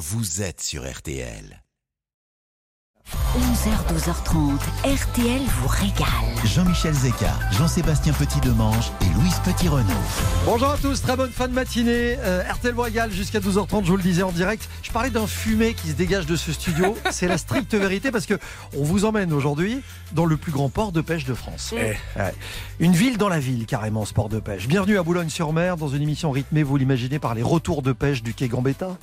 vous êtes sur RTL. 11h, 12h30, RTL vous régale. Jean-Michel Zeka, Jean-Sébastien Petit-Demange et Louise Petit-Renaud. Bonjour à tous, très bonne fin de matinée. Euh, RTL vous régale jusqu'à 12h30, je vous le disais en direct. Je parlais d'un fumet qui se dégage de ce studio. C'est la stricte vérité parce que on vous emmène aujourd'hui dans le plus grand port de pêche de France. Ouais. Une ville dans la ville, carrément, ce port de pêche. Bienvenue à Boulogne-sur-Mer dans une émission rythmée, vous l'imaginez, par les retours de pêche du quai Gambetta.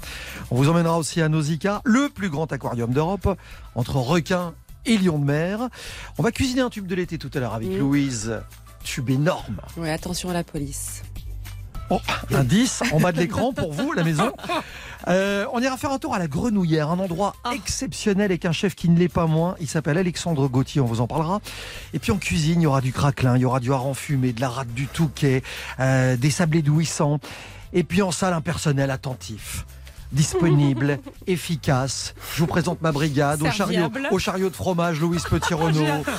On vous emmènera aussi à Nausicaa, le plus grand aquarium d'Europe, entre requins et lions de mer. On va cuisiner un tube de l'été tout à l'heure avec Mm. Louise. Tube énorme. Ouais, attention à la police. Oh, un 10 en bas de l'écran pour vous, à la maison. Euh, on ira faire un tour à la Grenouillère, un endroit Ah. exceptionnel avec un chef qui ne l'est pas moins. Il s'appelle Alexandre Gauthier, on vous en parlera. Et puis en cuisine, il y aura du craquelin, il y aura du hareng fumé, de la rate du touquet, euh, des sablés douissants. Et puis en salle, un personnel attentif. Disponible, efficace. Je vous présente ma brigade au chariot, au chariot de fromage, Louise Petit-Renaud.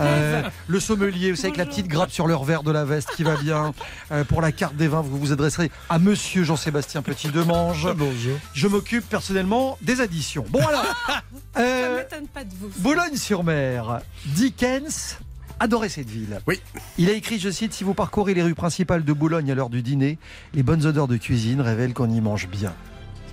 Euh, le sommelier, vous savez, avec la petite grappe sur leur verre de la veste qui va bien. Euh, pour la carte des vins, vous vous adresserez à monsieur Jean-Sébastien Petit-Demange. Bonjour. Je m'occupe personnellement des additions. Bon alors, Ça euh, m'étonne pas de vous. Boulogne-sur-Mer, Dickens adorait cette ville. Oui. Il a écrit, je cite, Si vous parcourez les rues principales de Boulogne à l'heure du dîner, les bonnes odeurs de cuisine révèlent qu'on y mange bien.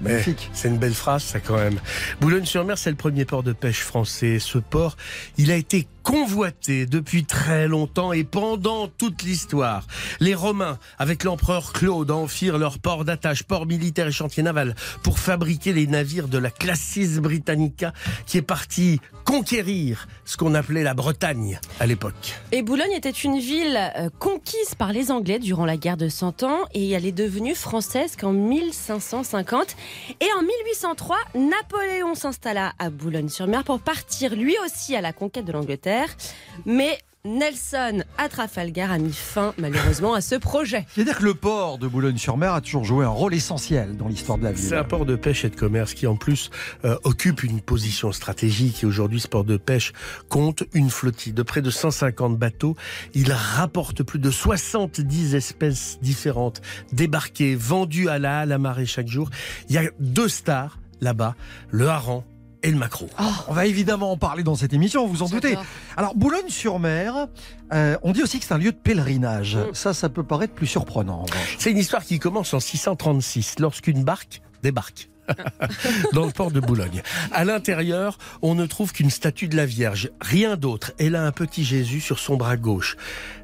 Magnifique. C'est une belle phrase, ça quand même. Boulogne-sur-Mer, c'est le premier port de pêche français. Ce port, il a été convoité depuis très longtemps et pendant toute l'histoire. Les Romains, avec l'empereur Claude, en firent leur port d'attache, port militaire et chantier naval, pour fabriquer les navires de la Classis Britannica, qui est parti conquérir ce qu'on appelait la Bretagne à l'époque. Et Boulogne était une ville euh, conquise par les Anglais durant la guerre de Cent Ans et elle est devenue française qu'en 1550. Et en 1803, Napoléon s'installa à Boulogne-sur-Mer pour partir lui aussi à la conquête de l'Angleterre. Mais Nelson à Trafalgar a mis fin malheureusement à ce projet. C'est-à-dire que le port de Boulogne-sur-Mer a toujours joué un rôle essentiel dans l'histoire de la ville. C'est un port de pêche et de commerce qui en plus euh, occupe une position stratégique et aujourd'hui ce port de pêche compte une flottille de près de 150 bateaux. Il rapporte plus de 70 espèces différentes débarquées, vendues à la halle à marée chaque jour. Il y a deux stars là-bas, le hareng et le maquereau. On va évidemment en parler dans cette émission, vous en doutez. Alors, Boulogne-sur-Mer, euh, on dit aussi que c'est un lieu de pèlerinage. Mm. Ça, ça peut paraître plus surprenant. C'est une histoire qui commence en 636 lorsqu'une barque débarque. dans le port de Boulogne. À l'intérieur, on ne trouve qu'une statue de la Vierge, rien d'autre. Elle a un petit Jésus sur son bras gauche.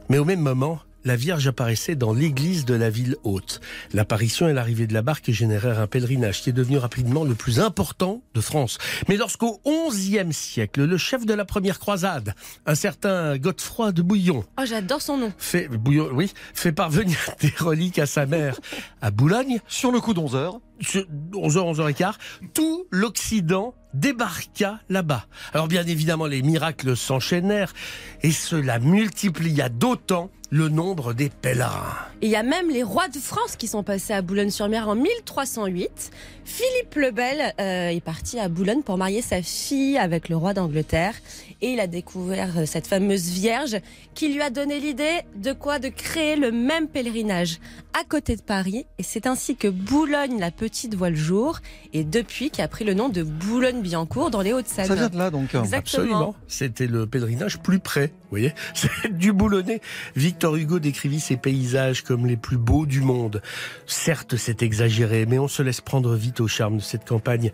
Mais au même moment, la Vierge apparaissait dans l'église de la ville haute. L'apparition et l'arrivée de la barque générèrent un pèlerinage qui est devenu rapidement le plus important de France. Mais lorsqu'au XIe siècle, le chef de la première croisade, un certain Godefroy de Bouillon, Oh, j'adore son nom. fait, Bouillon, oui, fait parvenir des reliques à sa mère à Boulogne, Sur le coup d'11 heures, sur 11h, 11h15, tout l'Occident débarqua là-bas. Alors bien évidemment, les miracles s'enchaînèrent et cela multiplia d'autant le nombre des pèlerins. Et il y a même les rois de France qui sont passés à Boulogne-sur-Mer en 1308. Philippe le Bel euh, est parti à Boulogne pour marier sa fille avec le roi d'Angleterre. Et il a découvert euh, cette fameuse Vierge qui lui a donné l'idée de quoi? De créer le même pèlerinage à côté de Paris. Et c'est ainsi que Boulogne la Petite voit le jour. Et depuis qui a pris le nom de Boulogne-Billancourt dans les Hauts-de-Seine. ça vient de là donc. Exactement. Absolument. C'était le pèlerinage plus près, vous voyez. C'est du boulonnais. Victor Hugo décrivit ces paysages comme les plus beaux du monde. Certes, c'est exagéré, mais on se laisse prendre vite au charme de cette campagne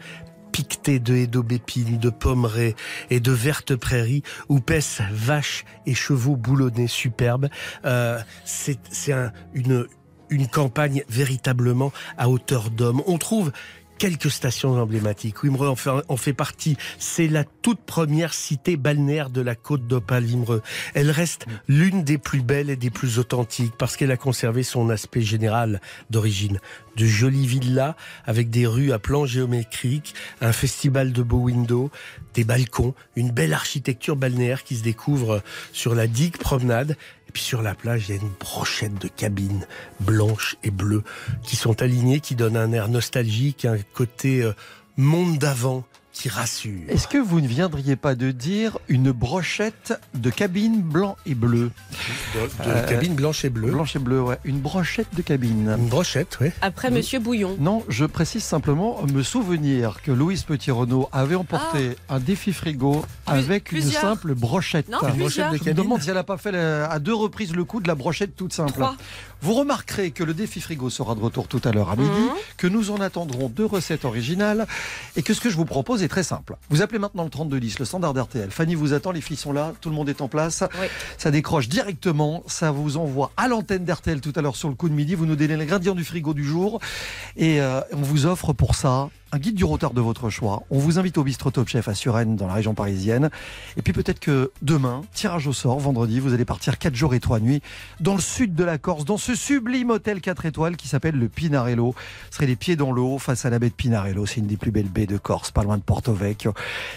piquetée de haies d'aubépines, de pommeraies et de vertes prairies où paissent vaches et chevaux boulonnais superbes. Euh, c'est c'est un- une, une campagne véritablement à hauteur d'homme. On trouve quelques stations emblématiques. Wimereux en fait, en fait partie. C'est la toute première cité balnéaire de la côte d'Opale, Wimereux. Elle reste l'une des plus belles et des plus authentiques parce qu'elle a conservé son aspect général d'origine. De jolies villas avec des rues à plans géométriques, un festival de beaux windows, des balcons, une belle architecture balnéaire qui se découvre sur la digue promenade. Et puis sur la plage, il y a une brochette de cabines blanches et bleues qui sont alignées, qui donnent un air nostalgique, un côté euh, monde d'avant qui rassure. Est-ce que vous ne viendriez pas de dire une brochette de cabine blanc et bleu De, de Euh, cabine blanche et bleue. Blanche et bleu, ouais. Une brochette de cabine. Une brochette, oui. Après Monsieur Bouillon. Non, je précise simplement me souvenir que Louise Petit-Renault avait emporté un défi frigo avec une simple brochette. Non, Une plusieurs. brochette de Je me demande si elle n'a pas fait la- à deux reprises le coup de la brochette toute simple. Trois. Vous remarquerez que le défi frigo sera de retour tout à l'heure à midi, Mhm. que nous en attendrons deux recettes originales et que ce que je vous propose est très simple. Vous appelez maintenant le 3210, le standard RTL. Fanny vous attend, les filles sont là, tout le monde est en place. Oui. Ça décroche directement, ça vous envoie à l'antenne d'RTL tout à l'heure sur le coup de midi. Vous nous donnez l'ingrédient du frigo du jour et euh, on vous offre pour ça un guide du retard de votre choix. On vous invite au bistrot Top Chef à Suresnes dans la région parisienne. Et puis peut-être que demain, tirage au sort, vendredi, vous allez partir 4 jours et 3 nuits dans le sud de la Corse, dans ce sublime hôtel 4 étoiles qui s'appelle le Pinarello. Ce serait les pieds dans l'eau face à la baie de Pinarello. C'est une des plus belles baies de Corse, pas loin de Porto Vecchio.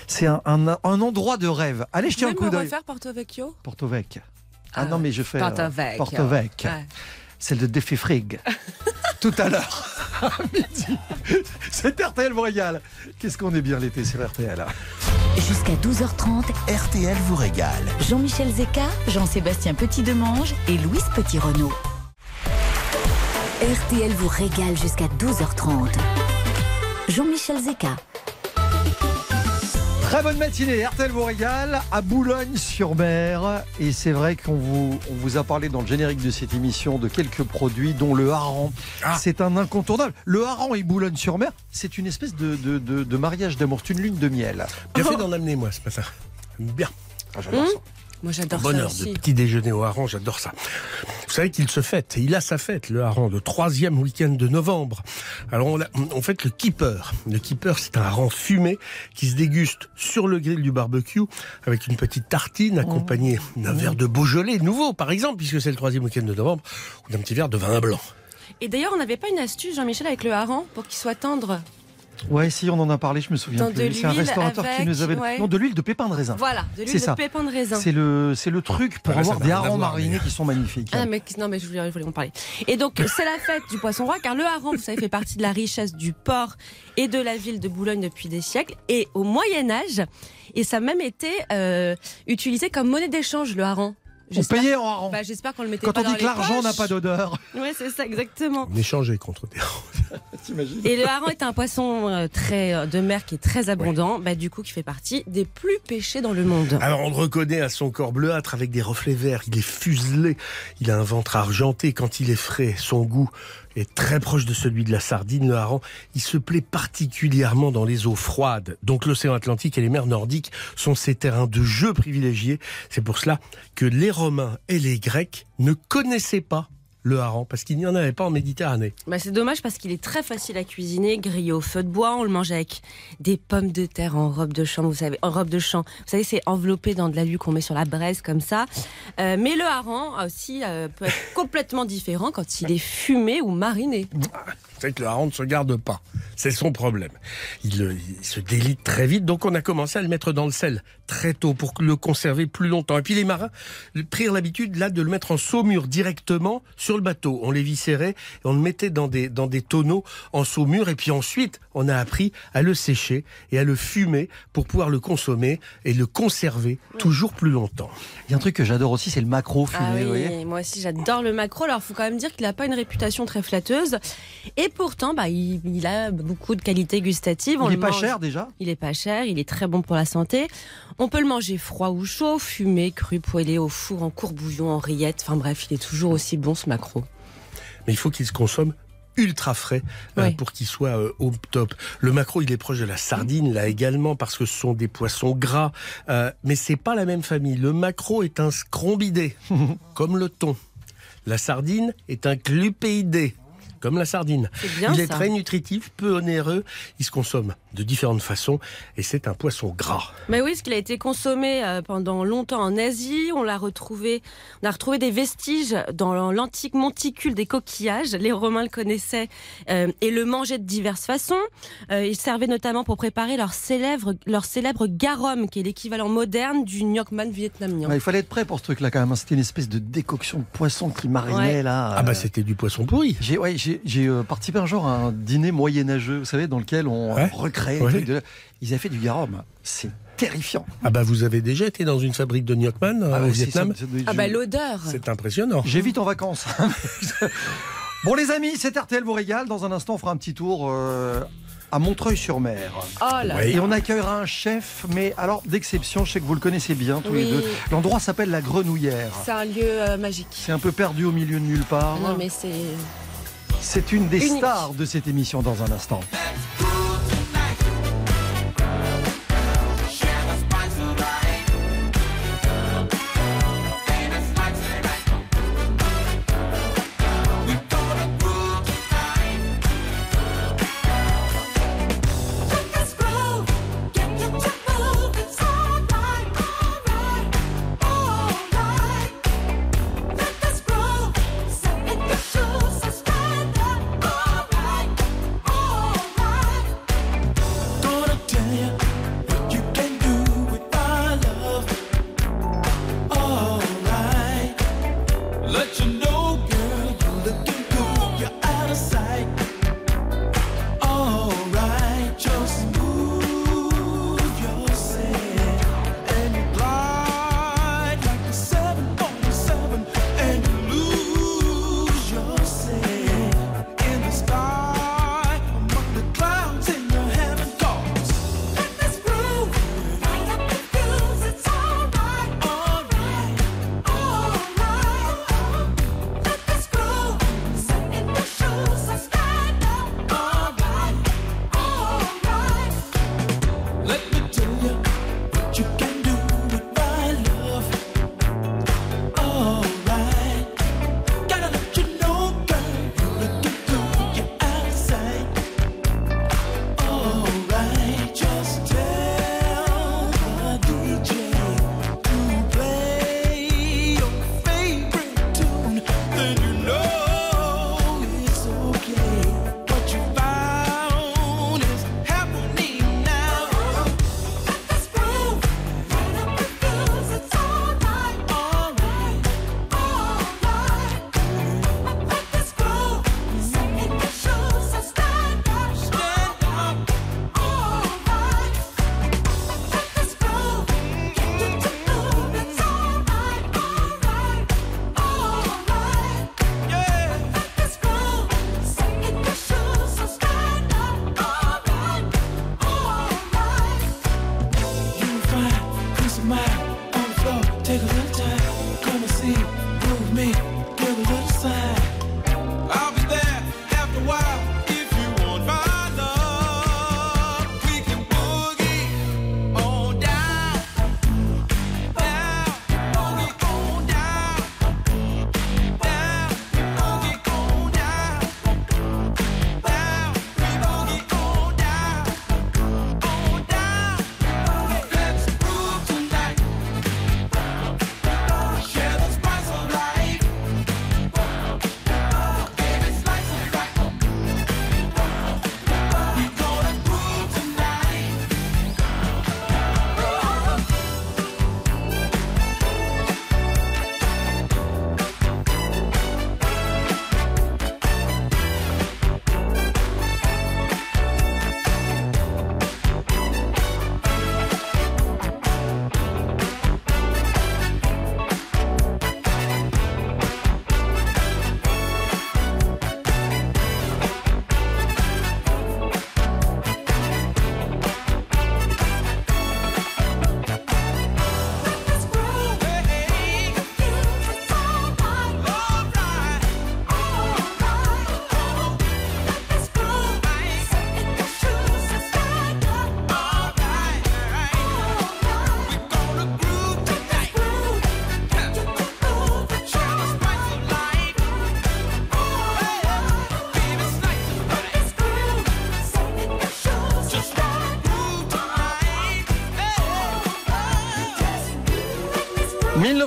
C'est un, un- un endroit de rêve. Allez Vous jeter un coup d'œil. Porto Vecchio? Porto Vecchio. Ah, Ah, non, mais je fais. euh, Porto Vecchio. Porto Vecchio. Ouais. C'est le défi frig. Tout à l'heure, à midi. C'est RTL vous régale. Qu'est-ce qu'on est bien l'été sur RTL. Jusqu'à 12h30, RTL vous régale. Jean-Michel Zeka, Jean-Sébastien Petit-Demange et Louise Petit-Renault. RTL vous régale jusqu'à 12h30. Jean-Michel Zeka. Très bonne matinée, RTL vous régale à Boulogne-sur-Mer. Et c'est vrai qu'on vous, on vous a parlé dans le générique de cette émission de quelques produits, dont le hareng. Ah. C'est un incontournable. Le hareng et Boulogne-sur-Mer, c'est une espèce de, de- de- de mariage d'amour. C'est une lune de miel. Bien fait d'en amener, moi, ce matin. Bien. Ah, j'adore ça. Moi j'adore ça Bonheur aussi. de petit déjeuner au hareng, j'adore ça. Vous savez qu'il se fête, il a sa fête, le hareng, le troisième week-end de novembre. Alors on, l'a- on fait le keeper. Le keeper, c'est un hareng fumé qui se déguste sur le grill du barbecue avec une petite tartine accompagnée d'un verre de Beaujolais nouveau, par exemple, puisque c'est le troisième week-end de novembre, ou d'un petit verre de vin blanc. Et d'ailleurs, on n'avait pas une astuce, Jean-Michel, avec le hareng pour qu'il soit tendre Ouais, si, on en a parlé, je me souviens Dans plus. de C'est un l'huile restaurateur qui nous avait. ouais. Non, de l'huile de pépins de raisin. Voilà, de C'est l'huile ça. de pépins de raisin. C'est le, c'est le truc pour Ah, ça avoir des harengs marinés mais- qui sont magnifiques. Ah, mais non, mais je voulais, je voulais en parler. Et donc, c'est la fête du poisson roi, car le hareng, vous savez, fait partie de la richesse du port et de la ville de Boulogne depuis des siècles. Et au Moyen-Âge, et ça a même été euh, utilisé comme monnaie d'échange, le hareng. On J'espère- payait en hareng. Bah, J'espère qu'on le mettait Quand pas on dans dit que l'argent n'a pas d'odeur. Ouais, c'est ça, exactement. On échangeait contre des T'imagines Et le hareng est un poisson euh, très euh, de mer qui est très abondant, bah, du coup qui fait partie des plus pêchés dans le monde. Alors on le reconnaît à son corps bleuâtre avec des reflets verts. Il est fuselé. Il a un ventre argenté quand il est frais. Son goût est très proche de celui de la sardine. Le hareng, il se plaît particulièrement dans les eaux froides. Donc l'océan Atlantique et les mers nordiques sont ses terrains de jeu privilégiés. C'est pour cela que les Romains et les Grecs ne connaissaient pas le hareng parce qu'il n'y en avait pas en Méditerranée. Bah, c'est dommage parce qu'il est très facile à cuisiner, grillé au feu de bois. On le mange avec des pommes de terre en robe de champ. Vous savez, en robe de champ. Vous savez, c'est enveloppé dans de l'alu qu'on met sur la braise comme ça. Euh, mais le hareng aussi euh, peut être complètement différent quand il est fumé ou mariné. C'est que le hareng ne se garde pas. C'est son problème. Il, euh, il se délite très vite, donc on a commencé à le mettre dans le sel très tôt pour le conserver plus longtemps. Et puis les marins prirent l'habitude là de le mettre en saumure directement sur le bateau. On les viscérait et on le mettait dans des, dans des tonneaux en saumure. Et puis ensuite, on a appris à le sécher et à le fumer pour pouvoir le consommer et le conserver toujours plus longtemps. Il y a un truc que j'adore aussi, c'est le macro fumé. Ah vous voyez oui, moi aussi j'adore le macro. Alors il faut quand même dire qu'il n'a pas une réputation très flatteuse. Et pourtant, bah, il, il a beaucoup de qualités gustatives. On il est le pas mange- cher déjà? Il est pas cher, il est très bon pour la santé. On peut le manger froid ou chaud, fumé, cru, poêlé au four, en courbouillon, en rillette. Enfin bref, il est toujours aussi bon ce macro. mais il faut qu'il se consomme ultra frais euh, pour qu'il soit euh, au top. Le maquereau, il est proche de la sardine là également parce que ce sont des poissons gras, euh, mais c'est pas la même famille. Le maquereau est un scrombidé, comme le thon. La sardine est un clupéidé, comme la sardine. Bien il est ça. très nutritif, peu onéreux, il se consomme de différentes façons et c'est un poisson gras. Mais oui, parce qu'il a été consommé euh, pendant longtemps en Asie. On l'a retrouvé, on a retrouvé des vestiges dans l'antique monticule des coquillages. Les Romains le connaissaient euh, et le mangeaient de diverses façons. Euh, il servait notamment pour préparer leur célèbre, leur célèbre garum, qui est l'équivalent moderne du gnocchi vietnamien. Ouais, Il fallait être prêt pour ce truc-là quand même. hein. C'était une espèce de décoction de poisson qui marinait Ouais. là. Ah bah c'était du poisson pourri. J'ai ouais, euh, participé un jour à un dîner moyenâgeux, vous savez, dans lequel on Ouais. recrée. De- Ils avaient fait du garum. C'est terrifiant. Ah bah vous avez déjà été dans une fabrique de gnocchman euh, Ah au c'est- Vietnam ça- Ah bah l'odeur. C'est impressionnant. J'évite en vacances. bon les amis, c'est RTL vous régale. Dans un instant, on fera un petit tour euh, à Montreuil-sur-Mer. Oh là Ouais. Et on accueillera un chef, mais alors d'exception, je sais que vous le connaissez bien tous les deux. L'endroit s'appelle la Grenouillère. C'est un lieu euh, magique. C'est un peu perdu au milieu de nulle part. Non mais c'est. C'est une des Unique. stars de cette émission dans un instant.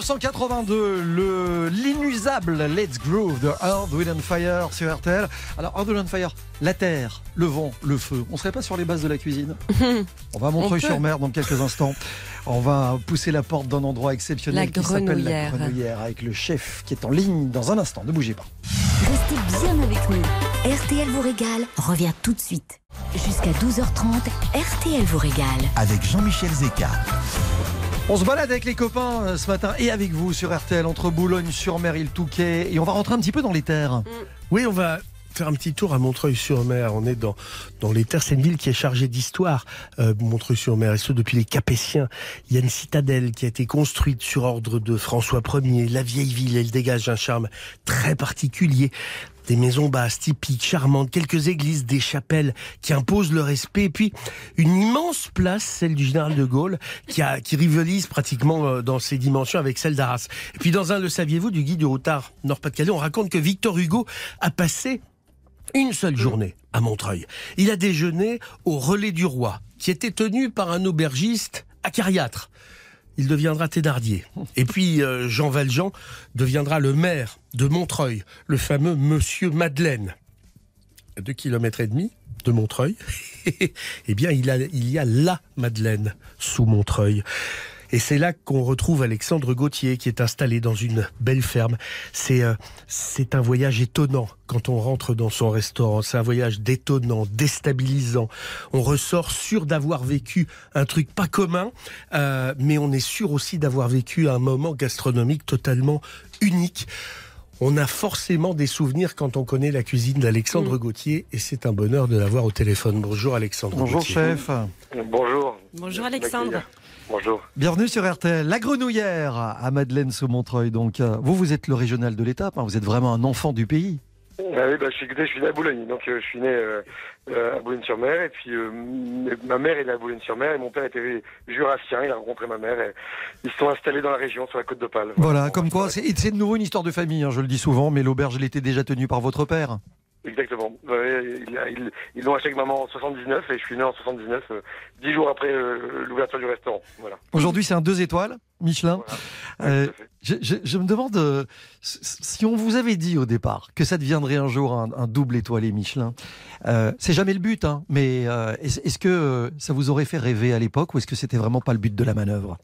1982, le l'inusable Let's Groove de Earth, Wind and Fire sur RTL. Alors, Earth, Wind and Fire, la terre, le vent, le feu. On serait pas sur les bases de la cuisine On va à Montreuil-sur-Mer dans quelques instants. On va pousser la porte d'un endroit exceptionnel La qui s'appelle la Grenouillère. Grenouillère avec le chef qui est en ligne dans un instant. Ne bougez pas. Restez bien avec nous. RTL vous régale revient tout de suite. Jusqu'à 12h30, RTL vous régale. Avec Jean-Michel Zeka. On se balade avec les copains euh, ce matin et avec vous sur RTL entre Boulogne-sur-Mer et le Touquet et on va rentrer un petit peu dans les terres. Oui, on va faire un petit tour à Montreuil-sur-Mer. On est dans, dans les terres. C'est une ville qui est chargée d'histoire, euh, Montreuil-sur-Mer, et ce depuis les Capétiens. Il y a une citadelle qui a été construite sur ordre de François Ier. La vieille ville, elle dégage un charme très particulier. Des maisons basses, typiques, charmantes, quelques églises, des chapelles qui imposent le respect, et puis une immense place, celle du général de Gaulle, qui, rivalise pratiquement euh, dans ses dimensions avec celle d'Arras. Et puis dans un, le saviez-vous, du guide du routard Nord-Pas-de-Calais, on raconte que Victor Hugo a passé une seule journée à Montreuil. Il a déjeuné au relais du roi, qui était tenu par un aubergiste acariâtre. Il deviendra Thénardier. Et puis euh, Jean Valjean deviendra le maire de Montreuil, le fameux Monsieur Madeleine. À deux kilomètres et demi de Montreuil, eh bien il, il y a la Madeleine sous Montreuil. Et c'est là qu'on retrouve Alexandre Gauthier qui est installé dans une belle ferme. C'est euh, c'est un voyage étonnant quand on rentre dans son restaurant. C'est un voyage détonnant, déstabilisant. On ressort sûr d'avoir vécu un truc pas commun, euh, mais on est sûr aussi d'avoir vécu un moment gastronomique totalement unique. On a forcément des souvenirs quand on connaît la cuisine d'Alexandre Gauthier et c'est un bonheur de l'avoir au téléphone. Bonjour Alexandre Bonjour Gauthier. chef. Bonjour. Bonjour Alexandre. Bonjour. Bienvenue sur RTL. La grenouillère à Madeleine sous Montreuil. Donc euh, vous, vous êtes le régional de l'étape. hein. Vous êtes vraiment un enfant du pays. Ah oui, bah, je, suis, écoutez, je suis né à Boulogne, donc euh, je suis né euh, euh, à Boulogne-sur-Mer, et puis ma mère est née à Boulogne-sur-Mer, et mon père était jurassien, il a rencontré ma mère, et ils se sont installés dans la région, sur la côte d'Opale. Voilà, comme quoi, c'est c'est de nouveau une histoire de famille, hein, je le dis souvent, mais l'auberge, elle était déjà tenue par votre père. Exactement. Ouais, ils l'ont acheté avec maman en 79, et je suis né en 79, euh, dix jours après euh, l'ouverture du restaurant. Voilà. Aujourd'hui, c'est un deux étoiles, Michelin. Voilà. Euh, je, je- je me demande si on vous avait dit au départ que ça deviendrait un jour un, un double étoilé Michelin. C'est jamais le but, hein, mais est-ce que ça vous aurait fait rêver à l'époque ou est-ce que c'était vraiment pas le but de la manœuvre?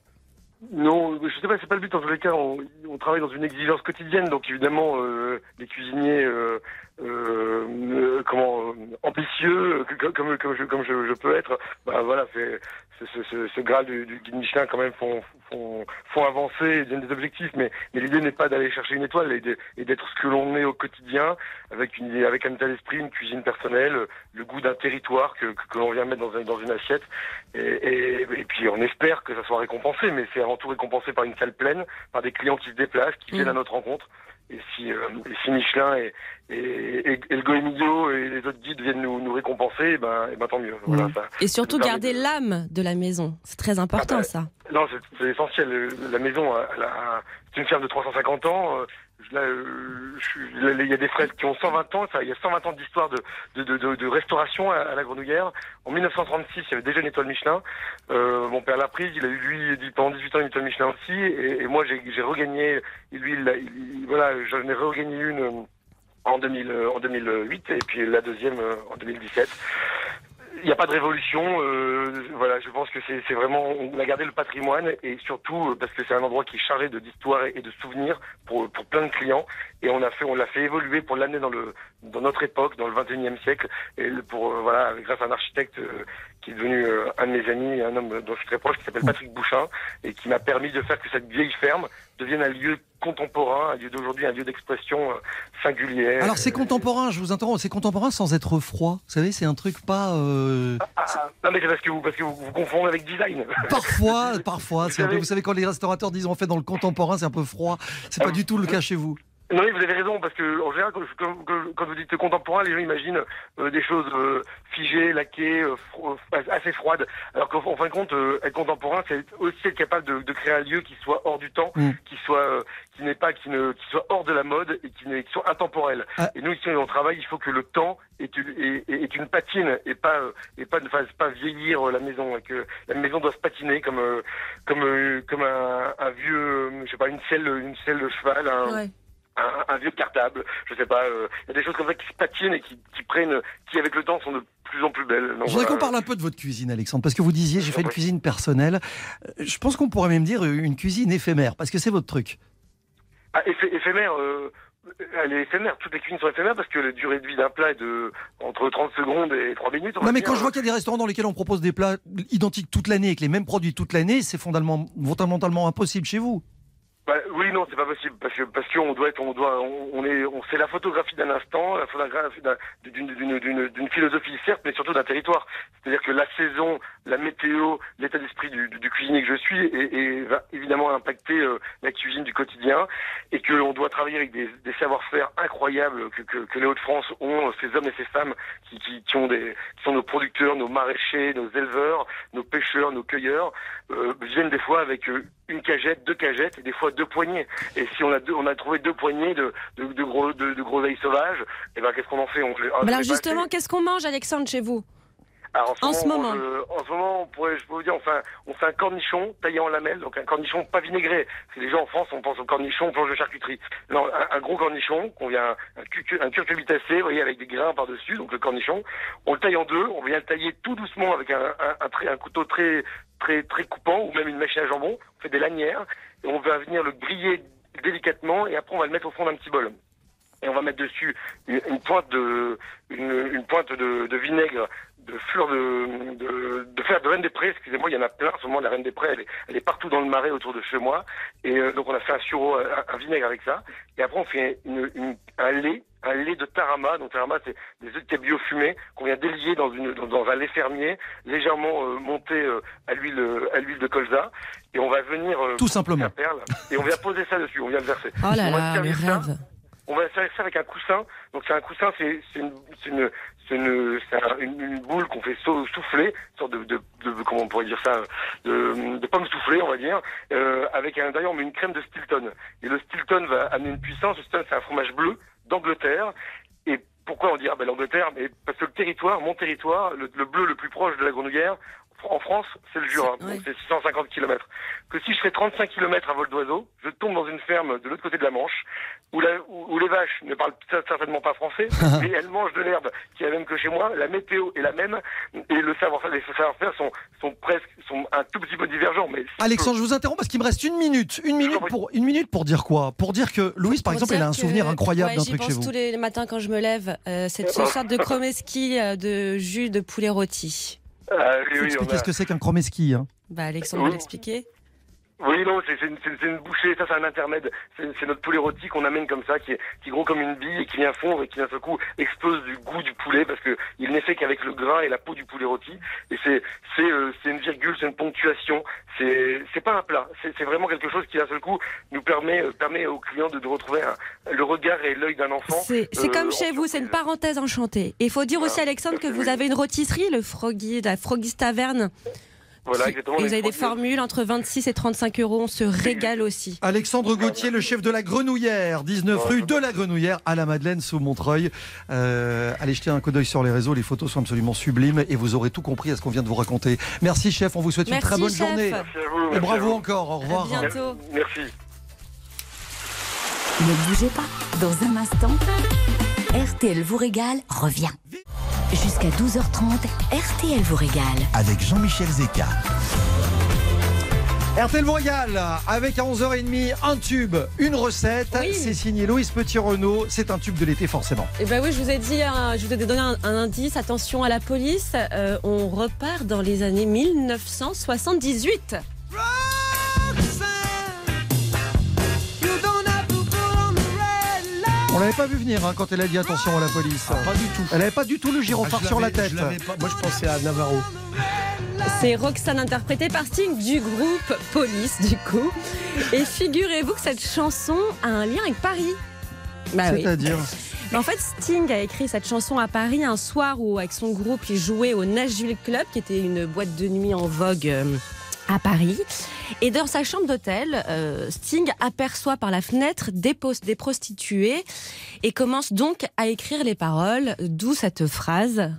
Non, je sais pas, c'est pas le but. En tous les cas, on, on travaille dans une exigence quotidienne, donc évidemment, euh, les cuisiniers, euh, euh, euh, comment euh, ambitieux, comme comme je comme je, je peux être, bah voilà, ce, ce, ce graal du, du guide Michelin quand même font font, font avancer, donnent des objectifs, mais mais l'idée n'est pas d'aller chercher une étoile et d'être ce que l'on est au quotidien, avec une avec un état d'esprit, une cuisine personnelle, le goût d'un territoire que que, que l'on vient mettre dans un- dans une assiette. Et, et, et puis on espère que ça soit récompensé, mais c'est avant tout récompensé par une salle pleine, par des clients qui se déplacent, qui viennent à notre rencontre. Et si, euh, et si Michelin et, et, et, et le Goemio et les autres guides viennent nous, nous récompenser, eh ben, et ben tant mieux. Voilà, Mm. ça. Et surtout Ça garder de- l'âme de la maison. C'est très important Ah bah, ça. Non, c'est essentiel. La maison, c'est une ferme de 350 ans. Euh, il y a des fresques qui ont 120 ans. Il y a 120 ans d'histoire de, restauration à, la Grenouillère. En 1936, il y avait déjà une étoile Michelin. Euh, mon père l'a prise. Il a eu lui pendant 18 ans une étoile Michelin aussi. Et, moi, j'ai regagné. Lui, il, voilà, j'en ai regagné une euh, en 2000, en 2008 et puis la deuxième en 2017. Il n'y a pas de révolution. euh, voilà, je pense que c'est vraiment on a gardé le patrimoine et surtout euh, parce que c'est un endroit qui est chargé de d'histoire et de souvenirs pour pour plein de clients et on a fait on l'a fait évoluer pour l'amener dans le dans notre époque, dans le 21e siècle et pour euh, voilà grâce à un architecte euh, qui est devenu euh, un de mes amis, un homme dont je suis très proche qui s'appelle Patrick Bouchin et qui m'a permis de faire que cette vieille ferme devienne un lieu contemporain, un lieu d'aujourd'hui, un lieu d'expression euh, singulière. Alors c'est contemporain, je vous interromps, c'est contemporain sans être froid. Vous savez, c'est un truc pas... euh, Ah, non mais c'est parce que vous parce que vous, vous confondez avec design. Parfois, parfois, Vous un peu, savez- vous savez quand les restaurateurs disent on fait dans le contemporain, c'est un peu froid. C'est Ah, pas du tout le cas chez vous. Non, mais vous avez raison, parce que en général, quand, quand- quand- quand vous dites contemporain, les gens imaginent euh, des choses euh, figées, laquées, euh, fro- euh, assez froides. Alors qu'en en fin de compte, euh, être contemporain, c'est aussi être capable de, de créer un lieu qui soit hors du temps, Mm. qui soit euh, qui n'est pas qui ne qui soit hors de la mode et qui, qui soit intemporel. Ah. Et nous ici, on travaille, il faut que le temps est une, est, une patine et pas euh, et pas ne fasse pas vieillir la maison et que la maison doit se patiner comme euh, comme euh, comme un, un vieux je sais pas une selle une selle de cheval un, Ouais. Un, un vieux cartable, je sais pas, euh, il y a des choses comme ça qui se patinent et qui, qui prennent, qui avec le temps sont de plus en plus belles. Donc, Je voudrais voilà. qu'on parle un peu de votre cuisine, Alexandre, parce que vous disiez j'ai fait une cuisine personnelle. Euh, Je pense qu'on pourrait même dire une cuisine éphémère, parce que c'est votre truc. Ah, éphémère, euh, Elle est éphémère, toutes les cuisines sont éphémères parce que la durée de vie d'un plat est de entre 30 secondes et 3 minutes. on Non mais dire. quand je vois qu'il y a des restaurants dans lesquels on propose des plats identiques toute l'année avec les mêmes produits toute l'année, c'est fondamentalement, fondamentalement impossible chez vous. Bah, oui, non, c'est pas possible parce que parce qu'on doit être, on doit, on, est, on c'est la photographie d'un instant, la photographie d'un- d'une d'une d'une philosophie certes, mais surtout d'un territoire. C'est-à-dire que la saison, la météo, l'état d'esprit du, du, cuisinier que je suis, et, et va évidemment impacter euh, la cuisine du quotidien, et que on doit travailler avec des, des savoir-faire incroyables que, que, que les Hauts-de-France ont, ces hommes et ces femmes qui, qui, qui ont des, qui sont nos producteurs, nos maraîchers, nos éleveurs, nos pêcheurs, nos cueilleurs, euh, viennent des fois avec euh, une cagette, deux cagettes, et des fois deux poignées. Et si on a deux, on a trouvé deux poignées de, de, de gros de, de gros sauvages, et ben qu'est-ce qu'on en fait? On les- on les alors justement, qu'est-ce qu'on mange, Alexandre, chez vous? Alors, en ce moment. euh, en ce moment, on pourrait, je peux vous dire, on fait, un, on fait un cornichon taillé en lamelles, donc un cornichon pas vinaigré. Parce que les gens en France, on pense au cornichon planche de charcuterie. Non, un, un gros cornichon qu'on vient, un, un curcubitacé, vous voyez, avec des grains par-dessus, donc le cornichon. On le taille en deux, on vient le tailler tout doucement avec un, un, un, trait- un couteau très, très, très coupant, ou même une machine à jambon. On fait des lanières, et on va venir le griller délicatement, et après on va le mettre au fond d'un petit bol et on va mettre dessus une, une pointe de une, une pointe de, de vinaigre de fleurs de, de, de fer de reine des prés, excusez-moi, il y en a plein. En ce moment, la reine des prés, elle est, elle est partout dans le marais autour de chez moi. Et euh, donc, on a fait un sureau, un, un vinaigre avec ça. Et après, on fait une, une- un lait, un lait de tarama. Donc, tarama, c'est des œufs de cabillaud fumés qu'on vient délier dans, une, dans, dans un lait fermier, légèrement euh, monté euh, à l'huile euh, à l'huile de colza. Et on va venir... euh, Tout simplement. la perle, et on vient poser ça dessus, on vient le verser. Oh là là, le rêve. On va faire ça avec un coussin. Donc c'est un coussin, c'est une, une, une, une, boule qu'on fait souffler, une sorte de, de, de- comment on pourrait dire ça, de, de pomme soufflée, on va dire, euh, avec un d'ailleurs on une crème de Stilton. Et le Stilton va amener une puissance. Le Stilton c'est un fromage bleu d'Angleterre. Et pourquoi on dit ah ben l'Angleterre Mais parce que le territoire, mon territoire, le, le bleu le plus proche de la grenouillère. En France, c'est le Jura, C'est- ouais. donc c'est 650 km. Que si je fais 35 km à vol d'oiseau, je tombe dans une ferme de l'autre côté de la Manche, où, la- où- où les vaches ne parlent certainement pas français, mais elles mangent de l'herbe qui est la même que chez moi, la météo est la même, et le savoir-faire, les savoir-faire sont, sont presque, sont un tout petit peu divergents. Mais Alexandre, je vous interromps parce qu'il me reste une minute. Une minute pour, une minute pour dire quoi? Pour dire que Louise, par Pour exemple, elle a un que- souvenir incroyable ouais, d'un j'y truc chez pense vous. tous les matins quand je me lève. Euh, c'est une sorte de chromeski euh, de jus de poulet rôti. Ah, oui, oui, expliquer a- ce que c'est qu'un chromeski. Hein. Bah, Alexandre va l'expliquer. Oui, non, c'est une, une bouchée, ça c'est un intermède. C'est notre poulet rôti qu'on amène comme ça, qui est, qui est gros comme une bille et qui vient fondre et qui d'un seul coup explose du goût du poulet parce que il n'est fait qu'avec le gras et la peau du poulet rôti. Et c'est c'est euh, une virgule, c'est une ponctuation. C'est c'est pas un plat. C'est vraiment quelque chose qui d'un seul coup nous permet euh, permet aux clients de, de retrouver un- le regard et l'œil d'un enfant. C'est c'est euh, comme chez vous, c'est une parenthèse enchantée. Et il faut dire aussi. Alexandre, que vous avez une rôtisserie, le Froggy, la Froggy's Taverne. Voilà, exactement. et vous avez des formules entre 26 et 35 euros. On se régale aussi. Alexandre Gauthier, le chef de la Grenouillère, 19 rue de la Grenouillère à la Madeleine sous Montreuil. Euh, allez jeter un coup d'œil sur les réseaux, les photos sont absolument sublimes et vous aurez tout compris à ce qu'on vient de vous raconter. Merci chef, on vous souhaite Merci, une très bonne chef. journée. Merci à vous. Et à bravo vous. encore, au revoir. À bientôt. Merci. Ne bougez pas. Dans un instant, RTL vous régale revient. Jusqu'à 12h30, RTL vous régale. Avec Jean-Michel Zeka. RTL vous régale avec à 11h30 un tube, une recette. Oui. C'est signé Louise Petit-Renault. C'est un tube de l'été forcément. Eh ben oui, je vous ai dit, un- je vous ai donné un, un indice. Attention à la police. Euh, on repart dans les années 1978. On l'avait pas vu venir hein, quand elle a dit attention à la police. Pas du tout. Elle avait pas du tout le gyrophare Ah, sur la tête. je l'avais pas. Moi, je pensais à Navarro. C'est Roxane interprétée par Sting du groupe Police, du coup. Et figurez-vous que cette chanson a un lien avec Paris. Bah. C'est-à-dire En fait, Sting a écrit cette chanson à Paris un soir où, avec son groupe, il jouait au Nashville Club, qui était une boîte de nuit en vogue euh, à Paris. Et dans sa chambre d'hôtel, euh, Sting aperçoit par la fenêtre des, des prostituées et commence donc à écrire les paroles, d'où cette phrase.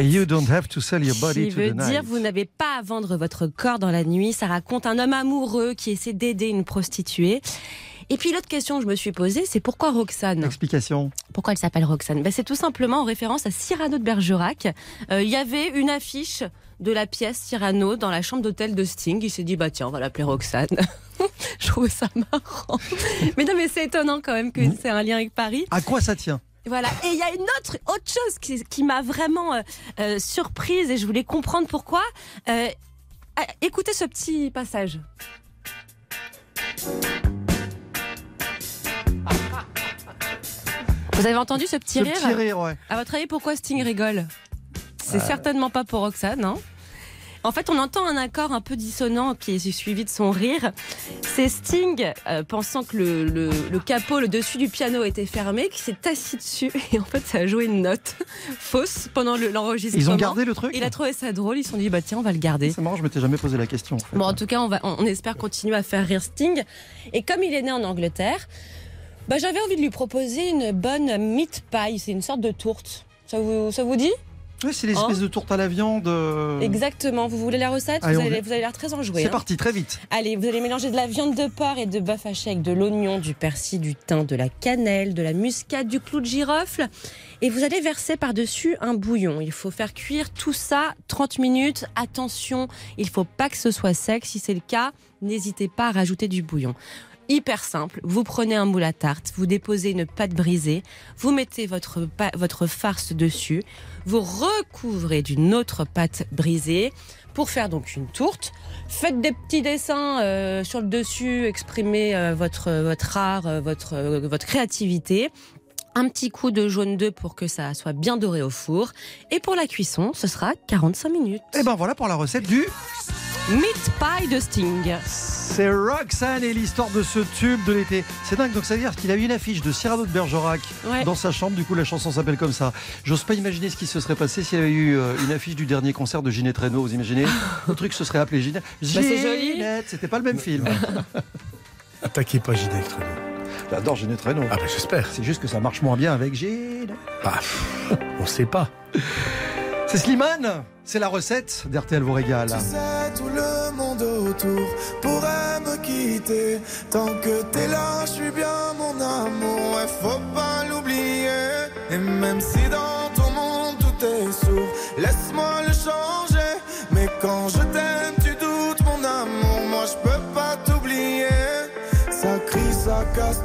You don't have to sell your body qui to veut night. dire vous n'avez pas à vendre votre corps dans la nuit. Ça raconte un homme amoureux qui essaie d'aider une prostituée. Et puis l'autre question que je me suis posée, c'est pourquoi Roxane? Explication. Pourquoi elle s'appelle Roxane? Ben, C'est tout simplement en référence à Cyrano de Bergerac. Euh, Il y avait une affiche de la pièce Cyrano dans la chambre d'hôtel de Sting. Il s'est dit, bah tiens, on va l'appeler Roxane. je trouve ça marrant. mais non, mais c'est étonnant quand même que Mhm. c'est un lien avec Paris. À quoi ça tient? Voilà. Et il y a une autre, autre chose qui, qui m'a vraiment euh, euh, surprise et je voulais comprendre pourquoi. Euh, ah, écoutez ce petit passage. Vous avez entendu ce petit Ce rire petit rire, ouais. À votre avis, pourquoi Sting rigole C'est Euh. certainement pas pour Roxane, non en fait, on entend un accord un peu dissonant qui est suivi de son rire. C'est Sting, euh, pensant que le, le- le capot, le dessus du piano était fermé, qui s'est assis dessus et en fait, ça a joué une note fausse pendant le- l'enregistrement. Ils ont gardé le truc Il a trouvé ça drôle. Ils se sont dit, bah tiens, on va le garder. C'est marrant, je m'étais jamais posé la question. en fait. Bon, en tout cas, on, va, on on espère continuer à faire rire Sting. Et comme il est né en Angleterre, bah, j'avais envie de lui proposer une bonne meat pie. C'est une sorte de tourte. Ça vous, ça vous dit? Ouais, c'est l'espèce Hein de tourte à la viande. euh, Exactement. Vous voulez la recette? Allez, vous, veut. vous avez l'air très enjoué. C'est hein. parti, très vite. Allez, vous allez mélanger de la viande de porc et de bœuf haché avec de l'oignon, du persil, du thym, de la cannelle, de la muscade, du clou de girofle. Et vous allez verser par-dessus un bouillon. Il faut faire cuire tout ça 30 minutes. Attention, il faut pas que ce soit sec. Si c'est le cas, n'hésitez pas à rajouter du bouillon. Hyper simple, vous prenez un moule à tarte, vous déposez une pâte brisée, vous mettez votre, votre farce dessus, vous recouvrez d'une autre pâte brisée pour faire donc une tourte. Faites des petits dessins euh, sur le dessus, exprimez euh, votre, votre art, euh, votre, votre créativité. Un petit coup de jaune d'œuf pour que ça soit bien doré au four. Et pour la cuisson, ce sera 45 minutes. Et ben voilà pour la recette du. Meat pie de Sting. C'est Roxanne et l'histoire de ce tube de l'été. C'est dingue, donc ça veut dire qu'il a eu une affiche de Cyrano de Bergerac Ouais. dans sa chambre. Du coup, la chanson s'appelle comme ça. J'ose pas imaginer ce qui se serait passé s'il y avait eu euh, une affiche du dernier concert de Ginette Renault. Vous imaginez? Le truc se serait appelé Ginette. Bah. Ginette, c'était pas le même film. Attaquez pas Ginette Renault. J'adore Ginette Renault. Ah ben j'espère. C'est juste que ça marche moins bien avec Ginette. Bah, on sait pas. C'est Slimane, c'est la recette d'RTL vous régale. Tu sais, tout le monde autour pourrait me quitter. Tant que t'es là, je suis bien mon amour. Ouais, faut pas l'oublier. Et même si dans ton monde tout est sourd, laisse-moi le changer. Mais quand je t'aime,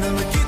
la tête. Ne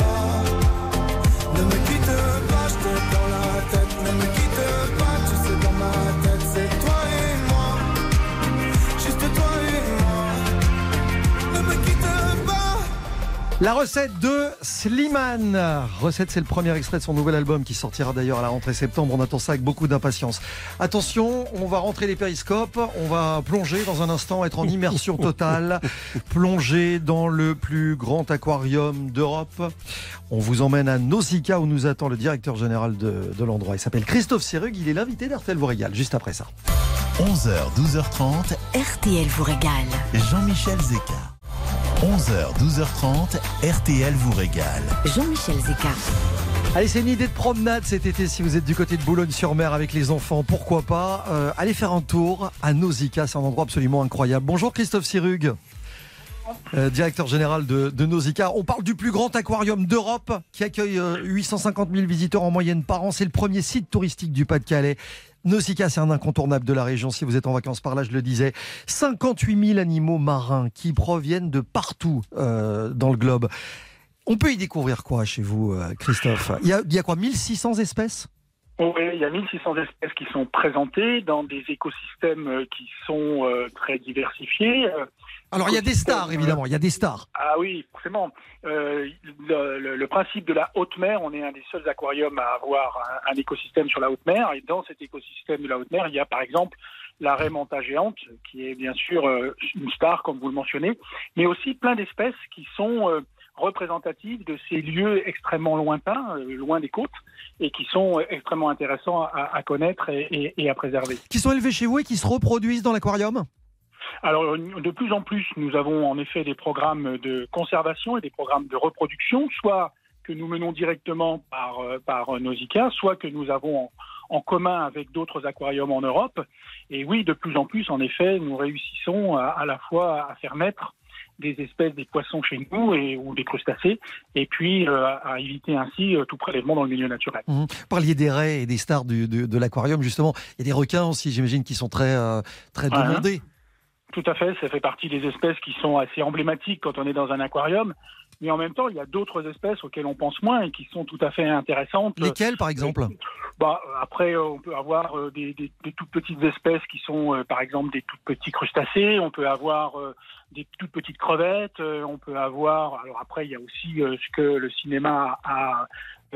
La recette de Slimane. Recette, c'est le premier extrait de son nouvel album qui sortira d'ailleurs à la rentrée septembre. On attend ça avec beaucoup d'impatience. Attention, on va rentrer les périscopes. On va plonger dans un instant, être en immersion totale. plonger dans le plus grand aquarium d'Europe. On vous emmène à Nausicaa où nous attend le directeur général de, de l'endroit. Il s'appelle Christophe Serrug. Il est l'invité d'Artel vous régale juste après ça. 11h, 12h30, RTL vous régale. Jean-Michel Zeka. 11h, 12h30, RTL vous régale. Jean-Michel Zeka. Allez, c'est une idée de promenade cet été si vous êtes du côté de Boulogne-sur-Mer avec les enfants. Pourquoi pas euh, Allez faire un tour à Nausicaa, c'est un endroit absolument incroyable. Bonjour Christophe Sirug, euh, directeur général de, de Nausicaa. On parle du plus grand aquarium d'Europe qui accueille euh, 850 000 visiteurs en moyenne par an. C'est le premier site touristique du Pas-de-Calais. Nausicaa, c'est un incontournable de la région. Si vous êtes en vacances par là, je le disais. 58 000 animaux marins qui proviennent de partout euh, dans le globe. On peut y découvrir quoi chez vous, euh, Christophe? Il y, a, il y a quoi 1600 espèces? Oui, il y a 1600 espèces qui sont présentées dans des écosystèmes euh, qui sont très diversifiés. Euh, Alors, il y a des stars, écosystèmes, évidemment. Il y a des stars. Ah oui, forcément. Euh, le, le- le principe de la haute mer, on est un des seuls aquariums à avoir un, un écosystème sur la haute mer. Et dans cet écosystème de la haute mer, il y a par exemple la raie manta géante, qui est bien sûr euh, une star, comme vous le mentionnez, mais aussi plein d'espèces qui sont euh, représentatives de ces lieux extrêmement lointains, euh, loin des côtes, et qui sont euh, extrêmement intéressants à, à connaître et, et- et à préserver. Qui sont élevés chez vous et qui se reproduisent dans l'aquarium? Alors, de plus en plus, nous avons en effet des programmes de conservation et des programmes de reproduction, soit que nous menons directement par, euh, par Nausicaa, soit que nous avons en, en commun avec d'autres aquariums en Europe. Et oui, de plus en plus, en effet, nous réussissons à, à la fois à faire naître des espèces des poissons chez nous et, ou des crustacés, et puis euh, à, éviter ainsi euh, tout prélèvement dans le milieu naturel. Mhm. Vous parliez des raies et des stars du- de, de l'aquarium, justement. Il y a des requins aussi, j'imagine, qui sont très, euh, très demandés. Tout à fait, ça fait partie des espèces qui sont assez emblématiques quand on est dans un aquarium. Mais en même temps, il y a d'autres espèces auxquelles on pense moins et qui sont tout à fait intéressantes. Lesquels, par exemple? Bah, après, euh, on peut avoir euh, des, des- des toutes petites espèces qui sont, euh, par exemple, des tout petits crustacés. On peut avoir des toutes petites crevettes. on peut avoir. Alors après, il y a aussi ce que le cinéma a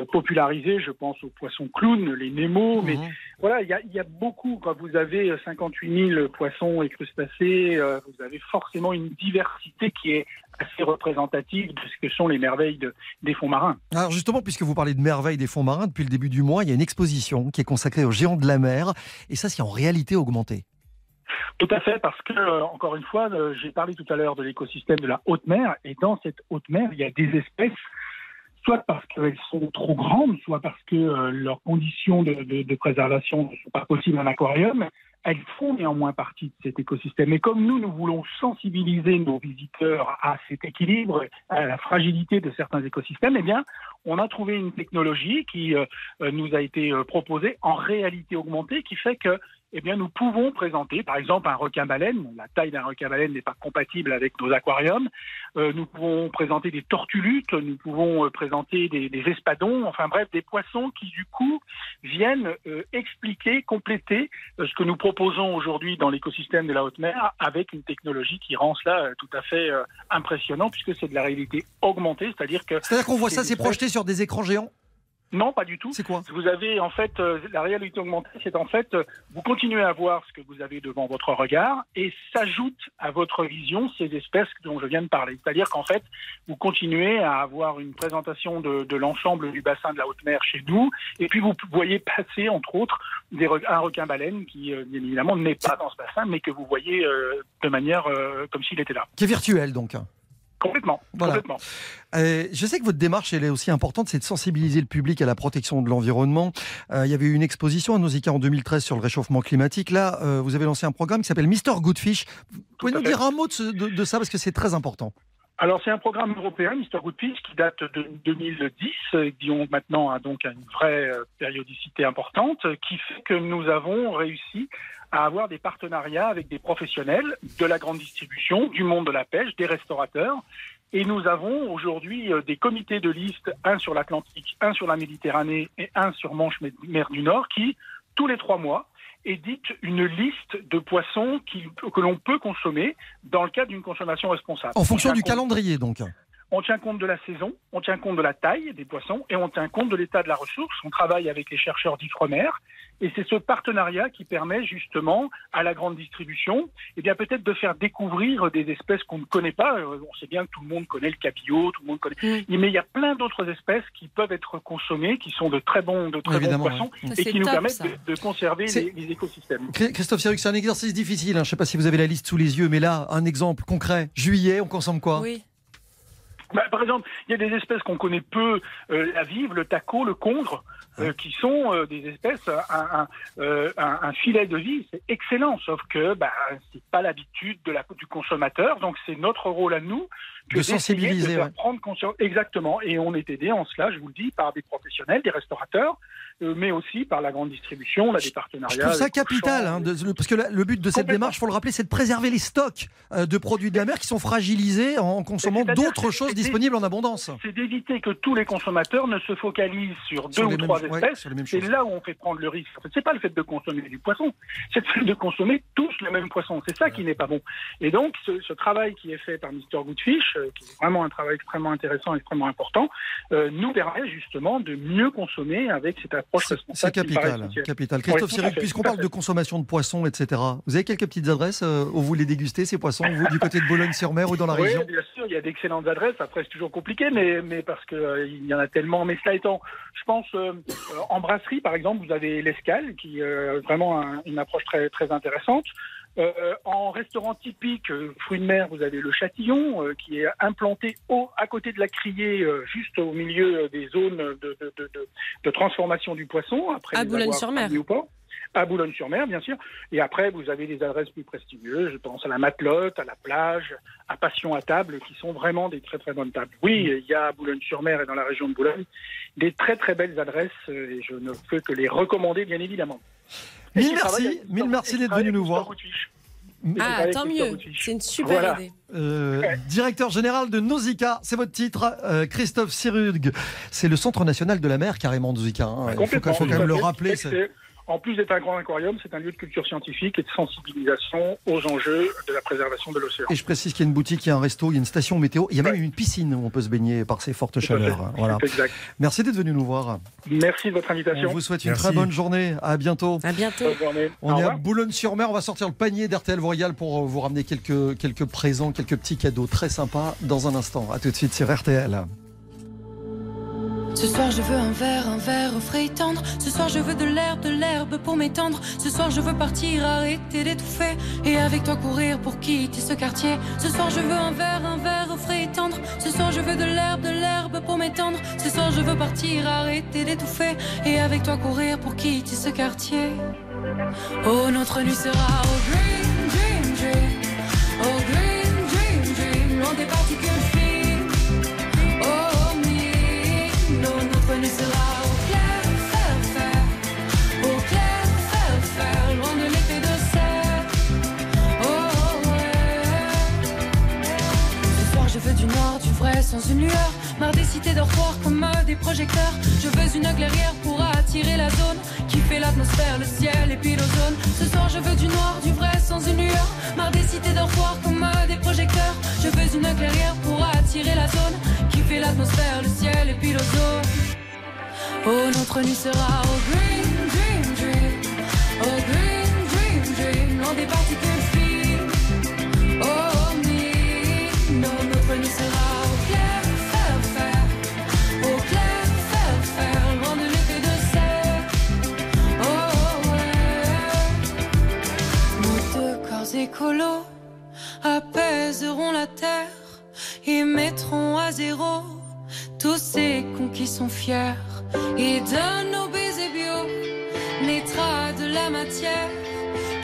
popularisé. Je pense aux poissons clowns, les Nemo. Mais Mhm. voilà, il y y a beaucoup. Quand vous avez euh, 58 000 poissons et crustacés, euh, vous avez forcément une diversité qui est assez représentative de ce que sont les merveilles de- des fonds marins. Alors justement, puisque vous parlez de merveilles des fonds marins, depuis le début du mois, il y a une exposition qui est consacrée aux géants de la mer. Et ça, c'est en réalité augmenté. Tout à fait, parce que, euh, encore une fois, euh, j'ai parlé tout à l'heure de l'écosystème de la haute mer, et dans cette haute mer, il y a des espèces, soit parce qu'elles sont trop grandes, soit parce que euh, leurs conditions de, préservation ne sont pas possibles en aquarium, elles font néanmoins partie de cet écosystème. Et comme nous, nous voulons sensibiliser nos visiteurs à cet équilibre, à la fragilité de certains écosystèmes, eh bien, on a trouvé une technologie qui euh, euh, nous a été euh, proposée en réalité augmentée, qui fait que eh bien, nous pouvons présenter, par exemple, un requin-baleine. La taille d'un requin-baleine n'est pas compatible avec nos aquariums. Nous pouvons présenter des tortulutes, nous pouvons présenter des, espadons, enfin bref, des poissons qui, du coup, viennent expliquer, compléter ce que nous proposons aujourd'hui dans l'écosystème de la haute mer avec une technologie qui rend cela euh, tout à fait euh, impressionnant puisque c'est de la réalité augmentée, c'est-à-dire que C'est-à-dire qu'on voit ça, C'est projeté sur des écrans géants? Non, pas du tout. C'est quoi Vous avez en fait euh, la réalité augmentée, c'est en fait euh, vous continuez à voir ce que vous avez devant votre regard et s'ajoute à votre vision ces espèces dont je viens de parler. C'est-à-dire qu'en fait vous continuez à avoir une présentation de, de l'ensemble du bassin de la haute mer chez nous et puis vous voyez passer entre autres des un requin baleine qui euh, bien évidemment n'est pas dans ce bassin mais que vous voyez de manière comme s'il était là. Qui est virtuel, donc. Complètement. Voilà. complètement. Euh, je sais que votre démarche, elle est aussi importante, c'est de sensibiliser le public à la protection de l'environnement. Euh, il y avait eu une exposition à Nausicaa en 2013 sur le réchauffement climatique. Là, euh, vous avez lancé un programme qui s'appelle Mister Goodfish. Pouvez nous fait. dire un mot de, ce- de- de ça parce que c'est très important. Alors c'est un programme européen, Mr. Goodfish, qui date de 2010, euh, qui ont maintenant hein, donc une vraie périodicité importante, qui fait que nous avons réussi à avoir des partenariats avec des professionnels de la grande distribution, du monde de la pêche, des restaurateurs. Et nous avons aujourd'hui euh, des comités de liste, un sur l'Atlantique, un sur la Méditerranée et un sur Manche-Mer du Nord, qui, tous les trois mois, éditent une liste de poissons qui- que l'on peut consommer dans le cadre d'une consommation responsable. En fonction On du calendrier, donc. On tient compte de la saison, on tient compte de la taille des poissons et on tient compte de l'état de la ressource. On travaille avec les chercheurs d'Ifremer et c'est ce partenariat qui permet justement à la grande distribution eh bien peut-être de faire découvrir des espèces qu'on ne connaît pas. Euh, On sait bien que tout le monde connaît le capillot, tout le monde connaît. Mais il y a plein d'autres espèces qui peuvent être consommées, qui sont de très bons, de très Évidemment, bons poissons ouais. Et qui nous permettent de, de conserver les, les écosystèmes. Christophe Siruc, c'est un exercice difficile. hein. Je ne sais pas si vous avez la liste sous les yeux, mais là, un exemple concret. Juillet, on consomme quoi? Oui. Bah, par exemple, il y a des espèces qu'on connaît peu, euh, la vive, le taco, le congre, euh, qui sont euh, des espèces, un, un, euh, un- un filet de vie, c'est excellent, sauf que bah, c'est pas l'habitude de la, du consommateur, donc c'est notre rôle à nous que De sensibiliser, de faire ouais. prendre conscience. Exactement, et on est aidé en cela, je vous le dis, par des professionnels, des restaurateurs, euh, mais aussi par la grande distribution, on a des partenariats. Je trouve ça capital, hein, de- le- parce que la- le but de cette démarche, faut le rappeler, c'est de préserver les stocks euh, de produits de la mer qui sont fragilisés en consommant d'autres choses disponibles en abondance. c'est d'éviter que tous les consommateurs ne se focalisent sur deux ou trois mêmes- espèces. c'est là où on fait prendre le risque. En fait, c'est pas le fait de consommer du poisson, c'est le fait de consommer tous le même poisson. C'est ça qui n'est pas bon. Et donc, ce, ce travail qui est fait par Mr. Goodfish, euh, qui est vraiment un travail extrêmement intéressant, extrêmement important, euh, nous permet justement de mieux consommer avec cette approche C'est responsable. capital, capital. Christophe Oui, Siruc, puisqu'on parle de consommation de poissons, etc., vous avez quelques petites adresses euh, où vous les dégustez, ces poissons, vous, du côté de Boulogne-sur-Mer ou dans la Oui, région bien sûr, il y a d'excellentes adresses. Après, c'est toujours compliqué, mais, mais parce que euh, il y en a tellement. Mais cela étant, je pense euh, euh, en brasserie, par exemple, vous avez l'escale, qui est euh, vraiment un- une approche très très intéressante. Euh, en restaurant typique, euh, fruits de mer, vous avez le Châtillon, euh, qui est implanté au, à côté de la criée, euh, juste au milieu des zones de, de, de, de- de transformation du poisson. Après À Boulogne-sur-Mer. À Boulogne-sur-Mer, bien sûr. Et après, vous avez des adresses plus prestigieuses. Je pense à la Matelote, à la plage, à Passion à table, qui sont vraiment des très très bonnes tables. Oui, il y a à Boulogne-sur-Mer et dans la région de Boulogne des très très belles adresses euh, et je ne peux que les recommander, bien évidemment. Mille merci, mille merci d'être venu nous voir. Ah, tant mieux. C'est une super Voilà. idée. Euh, directeur général de Nausicaa, c'est votre titre, euh, Christophe Sirug. C'est le Centre national de la mer, carrément, Nausicaa. hein. Il faut, quand même le rappeler. En plus d'être un grand aquarium, c'est un lieu de culture scientifique et de sensibilisation aux enjeux de la préservation de l'océan. Et je précise qu'il y a une boutique, il y a un resto, il y a une station météo, il y a même une piscine où on peut se baigner par ces fortes chaleurs. hein. Voilà. Exact. Merci d'être venu nous voir. Merci de votre On invitation. vous souhaite une très bonne journée. À bientôt. À bientôt. On Au est à. Boulogne-sur-Mer. On va sortir le panier d'RTL Royal pour euh, vous ramener quelques, quelques présents, quelques petits cadeaux très sympas dans un instant. À tout de suite sur RTL. Ce soir je veux un verre, un verre au frais tendre. Ce soir je veux de l'herbe, de l'herbe pour m'étendre. Ce soir je veux partir, arrêter d'étouffer. Et avec toi courir pour quitter ce quartier. Ce soir je veux un verre, un verre au frais tendre. Ce soir je veux de l'herbe, de l'herbe pour m'étendre. Ce soir je veux partir, arrêter d'étouffer. Et avec toi courir pour quitter ce quartier. Oh notre nuit sera au green, dream, dream. Au green, dream, dream. Loin des particules du noir, du vrai, sans une lueur. Marre des cités dortoirs comme euh, des projecteurs. Je veux une clairière pour attirer la zone qui fait l'atmosphère, le ciel et puis l'ozone. Ce soir, je veux du noir, du vrai, sans une lueur. Marre des cités dortoirs comme euh, des projecteurs. Je veux une clairière pour attirer la zone qui fait l'atmosphère, le ciel et puis l'ozone. Oh, notre nuit sera au green, dream, dream. Au green, dream, dream. Loin des particules apaiseront la terre et mettront à zéro tous ces cons qui sont fiers. Et de nos baisers bio naîtra de la matière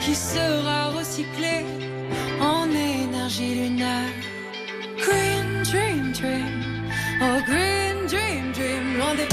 qui sera recyclée en énergie lunaire. Green Oh, green dream, dream, loin des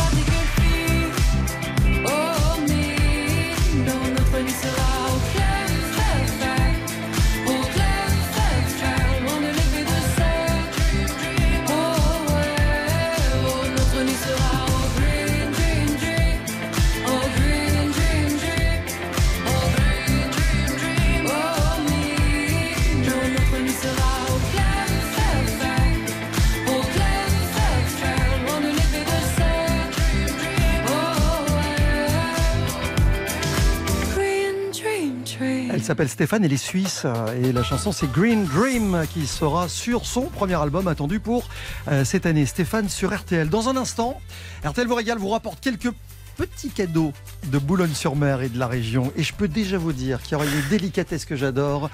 s'appelle Stéphane, elle est suisse et la chanson c'est Green Dream qui sera sur son premier album attendu pour euh, cette année. Stéphane sur RTL. Dans un instant, RTL vous régale, vous rapporte quelques petits cadeaux de Boulogne-sur-Mer et de la région. Et je peux déjà vous dire qu'il y aura une délicatesse que j'adore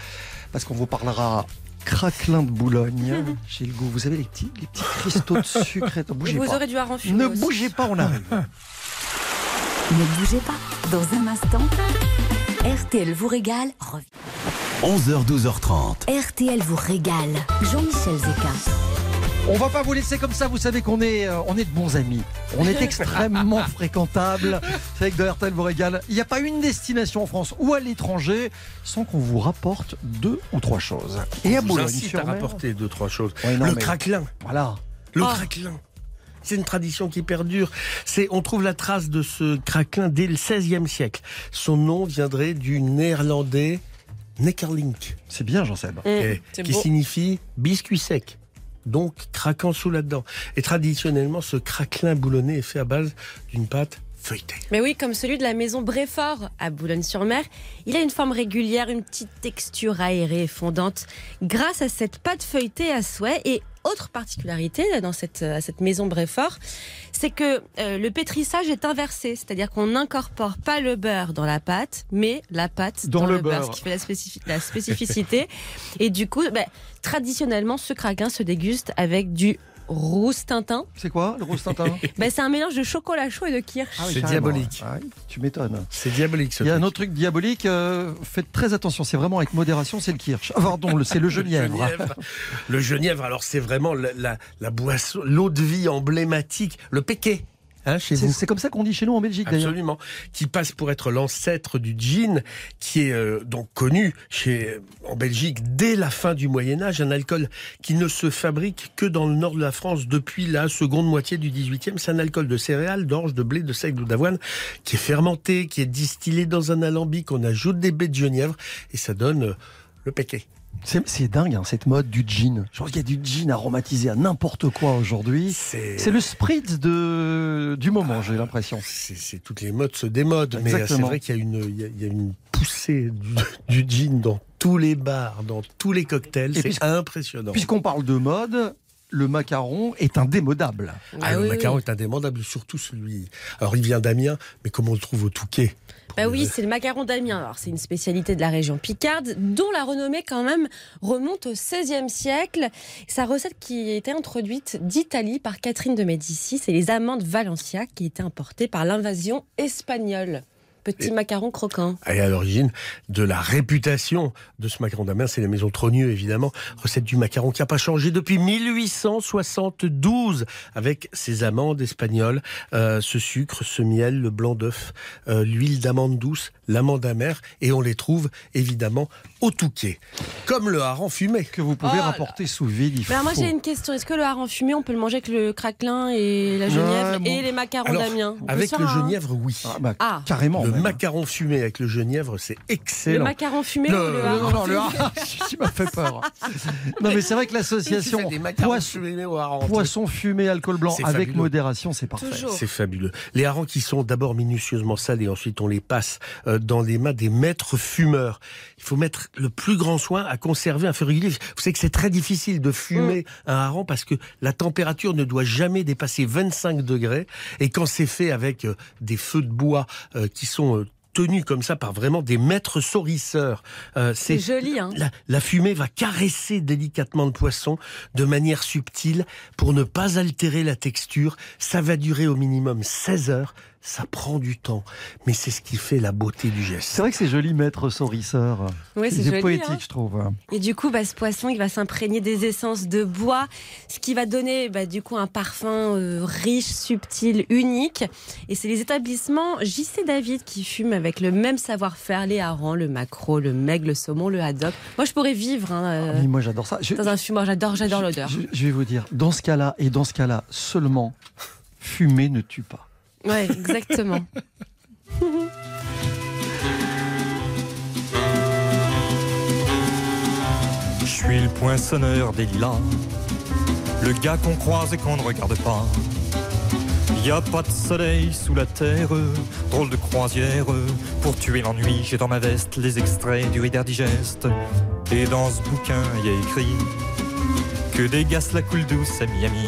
parce qu'on vous parlera craquelin de Boulogne. J'ai le goût. Vous savez les petits, les petits cristaux de sucre. Et bougez vous pas. aurez du Ne bougez pas, on arrive. Ne bougez pas. Dans un instant, RTL vous régale. revient. 11h, 12h30. RTL vous régale. Jean-Michel Zeka. On va pas vous laisser comme ça, vous savez qu'on est, euh, on est de bons amis. On est extrêmement fréquentables. C'est vrai que de RTL vous régale. Il n'y a pas une destination en France ou à l'étranger sans qu'on vous rapporte deux ou trois choses. Et à Je vous à rapporter deux, trois choses. Ouais, non, le mais- craquelin. Voilà. Le Oh. craquelin. C'est une tradition qui perdure. C'est, on trouve la trace de ce craquelin dès le XVIe siècle. Son nom viendrait du néerlandais Neckerlink, C'est bien, Jean-Seb. Mmh, qui beau. signifie biscuit sec. Donc craquant sous la dent. Et traditionnellement, ce craquelin boulonnais est fait à base d'une pâte feuilletée. Mais oui, comme celui de la maison Bréfort à Boulogne-sur-Mer, il a une forme régulière, une petite texture aérée et fondante. Grâce à cette pâte feuilletée à souhait et autre particularité dans cette, à cette maison Bréfort, c'est que euh, le pétrissage est inversé, c'est-à-dire qu'on n'incorpore pas le beurre dans la pâte, mais la pâte Dans dans, le le, beurre, beurre. ce qui fait la, spécifi- la spécificité. et du coup, ben, traditionnellement, ce craquin se déguste avec du roustintin. C'est quoi le rose tintin Ben, c'est un mélange de chocolat chaud et de kirsch. Ah oui, C'est diabolique. Ah oui, tu m'étonnes. C'est diabolique ce Il y a un truc. autre truc diabolique. euh, faites très attention. C'est vraiment avec modération. C'est le kirsch. Ah, pardon, le- c'est le genièvre. Genièvre. Le genièvre, alors c'est vraiment la, la- la boisson, l'eau de vie emblématique, le péquet. Hein, chez C'est vous. c'est comme ça qu'on dit chez nous en Belgique d'ailleurs. Absolument, qui passe pour être l'ancêtre du gin, qui est euh, donc connu chez en Belgique dès la fin du Moyen Âge, un alcool qui ne se fabrique que dans le nord de la France depuis la seconde moitié du 18e. C'est un alcool de céréales, d'orge, de blé, de seigle ou d'avoine, qui est fermenté, qui est distillé dans un alambic. On ajoute des baies de genièvre et ça donne euh, le péquet. C'est dingue hein, cette mode du gin. Je pense qu'il y a du gin aromatisé à n'importe quoi aujourd'hui. C'est le spritz de, du moment, j'ai l'impression. c'est c'est- toutes les modes se démodent, mais euh, c'est vrai qu'il y a une il y a, il y a une poussée du, du gin dans tous les bars, dans tous les cocktails. C'est impressionnant. Puisqu'on parle de mode, le macaron est indémodable. Ah, Ah le oui, macaron oui. est indémodable, surtout celui. Alors, il vient d'Amiens, mais comme on le trouve au Touquet Bah oui, c'est le macaron d'Amiens. C'est une spécialité de la région Picarde, dont la renommée, quand même, remonte au XVIe siècle. Sa recette qui a été introduite d'Italie par Catherine de Médicis, c'est les amandes Valencia qui étaient importées par l'invasion espagnole. Petit Et- macaron croquant. Et à l'origine de la réputation de ce macaron d'Amiens, c'est la maison Trogneux, évidemment. Recette du macaron qui n'a pas changé depuis 1872, avec ses amandes espagnoles, euh, ce sucre, ce miel, le blanc d'œuf, euh, l'huile d'amande douce, l'amande amère, et on les trouve évidemment au Touquet. Comme le hareng fumé. Que vous pouvez Oh là. rapporter sous vide. il Mais alors moi j'ai une question. Est-ce que le hareng fumé, on peut le manger avec le craquelin et la genièvre bon. et les macarons d'Amiens Avec le un- genièvre, oui. Ah, bah, Ah. carrément. Le même. macaron fumé avec le genièvre, c'est Le excellent. macaron fumé Le- ou le le- hareng Non, non, le hareng, tu m'as fait peur. Non, mais c'est vrai que l'association fais des macarons poisson, fumés au hareng. poisson fumé, alcool blanc, avec fabuleux. modération, c'est parfait. C'est fabuleux. Les harengs qui sont d'abord minutieusement salés, ensuite on les passe euh, dans les mains des maîtres fumeurs. Il faut mettre le plus grand soin à conserver un feu régulier. Vous savez que c'est très difficile de fumer Mm. un hareng parce que la température ne doit jamais dépasser 25 degrés. Et quand c'est fait avec euh, des feux de bois euh, qui sont euh, tenus comme ça par vraiment des maîtres saurisseurs, euh, C'est c'est joli, hein la, la fumée va caresser délicatement le poisson de manière subtile pour ne pas altérer la texture. Ça va durer au minimum 16 heures. Ça prend du temps, mais c'est ce qui fait la beauté du geste. C'est vrai que c'est joli, maître saurisseur. Oui, c'est joli, poétique, hein. je trouve. Et du coup, bah, ce poisson, il va s'imprégner des essences de bois, ce qui va donner bah, du coup un parfum euh, riche, subtil, unique. Et c'est les établissements JC David qui fument avec le même savoir-faire les harengs, le maquereau, le meg, le saumon, le haddock. Moi, je pourrais vivre hein, euh, Ah, mais moi, j'adore ça. Je, dans un fumoir. J'adore, j'adore l'odeur. je- je vais vous dire, dans ce cas-là, et dans ce cas-là seulement, fumer ne tue pas. Ouais, exactement. Je suis le poinçonneur des lilas, le gars qu'on croise et qu'on ne regarde pas. Y a pas de soleil sous la terre, drôle de croisière. Pour tuer l'ennui, j'ai dans ma veste les extraits du Reader Digest. Et dans ce bouquin, y a écrit que des gaz la coule douce à Miami.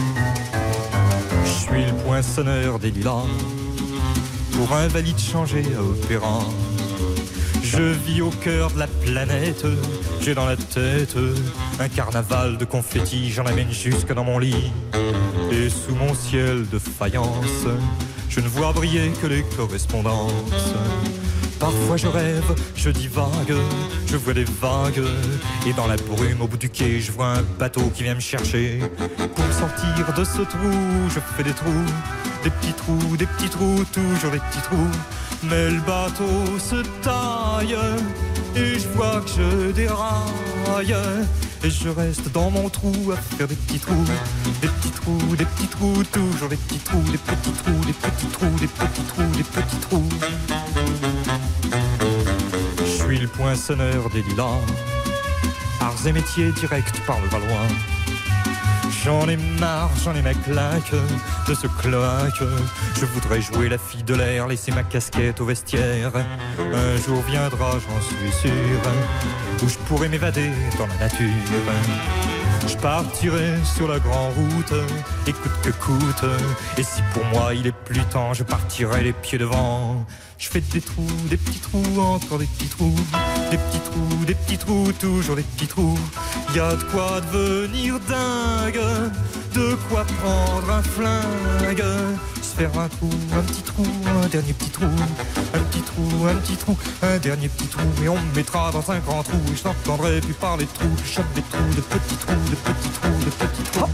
poinçonneur des lilas Pour un valide changé à opéra Je vis au cœur de la planète J'ai dans la tête Un carnaval de confettis J'en amène jusque dans mon lit. Et sous mon ciel de faïence Je ne vois briller que les correspondances Parfois je rêve, je divague, je vois des vagues Et dans la brume au bout du quai je vois un bateau qui vient me chercher. Pour sortir de ce trou, je fais des trous Des petits trous, des petits trous, toujours des petits trous. Mais le bateau se taille Et je vois que je déraille et je reste dans mon trou à faire des petits trous, des petits trous, des petits trous, toujours des petits trous, des petits trous, des petits trous, des petits trous, des petits trous. Je suis le poinçonneur des lilas, arts et métiers directs par le Valois. J'en ai marre, j'en ai ma claque de ce cloaque. Je voudrais jouer la fille de l'air, laisser ma casquette au vestiaire. Un jour viendra, j'en suis sûr, où je pourrai m'évader dans la nature. Je partirai sur la grande route, et coûte que coûte. Et si pour moi il est plus temps, je partirai les pieds devant. Je fais des trous, des petits trous, encore des petits trous, des petits trous, des petits trous, toujours des petits trous. Y a de quoi devenir dingue, de quoi prendre un flingue, se faire un trou, un petit trou, un dernier petit trou, un petit trou, un petit trou, un dernier petit trou, et on me mettra dans un grand trou. Et je n'entendrai plus parler de trous, je chope des trous, de petits trous, de petits trous, de petits trous.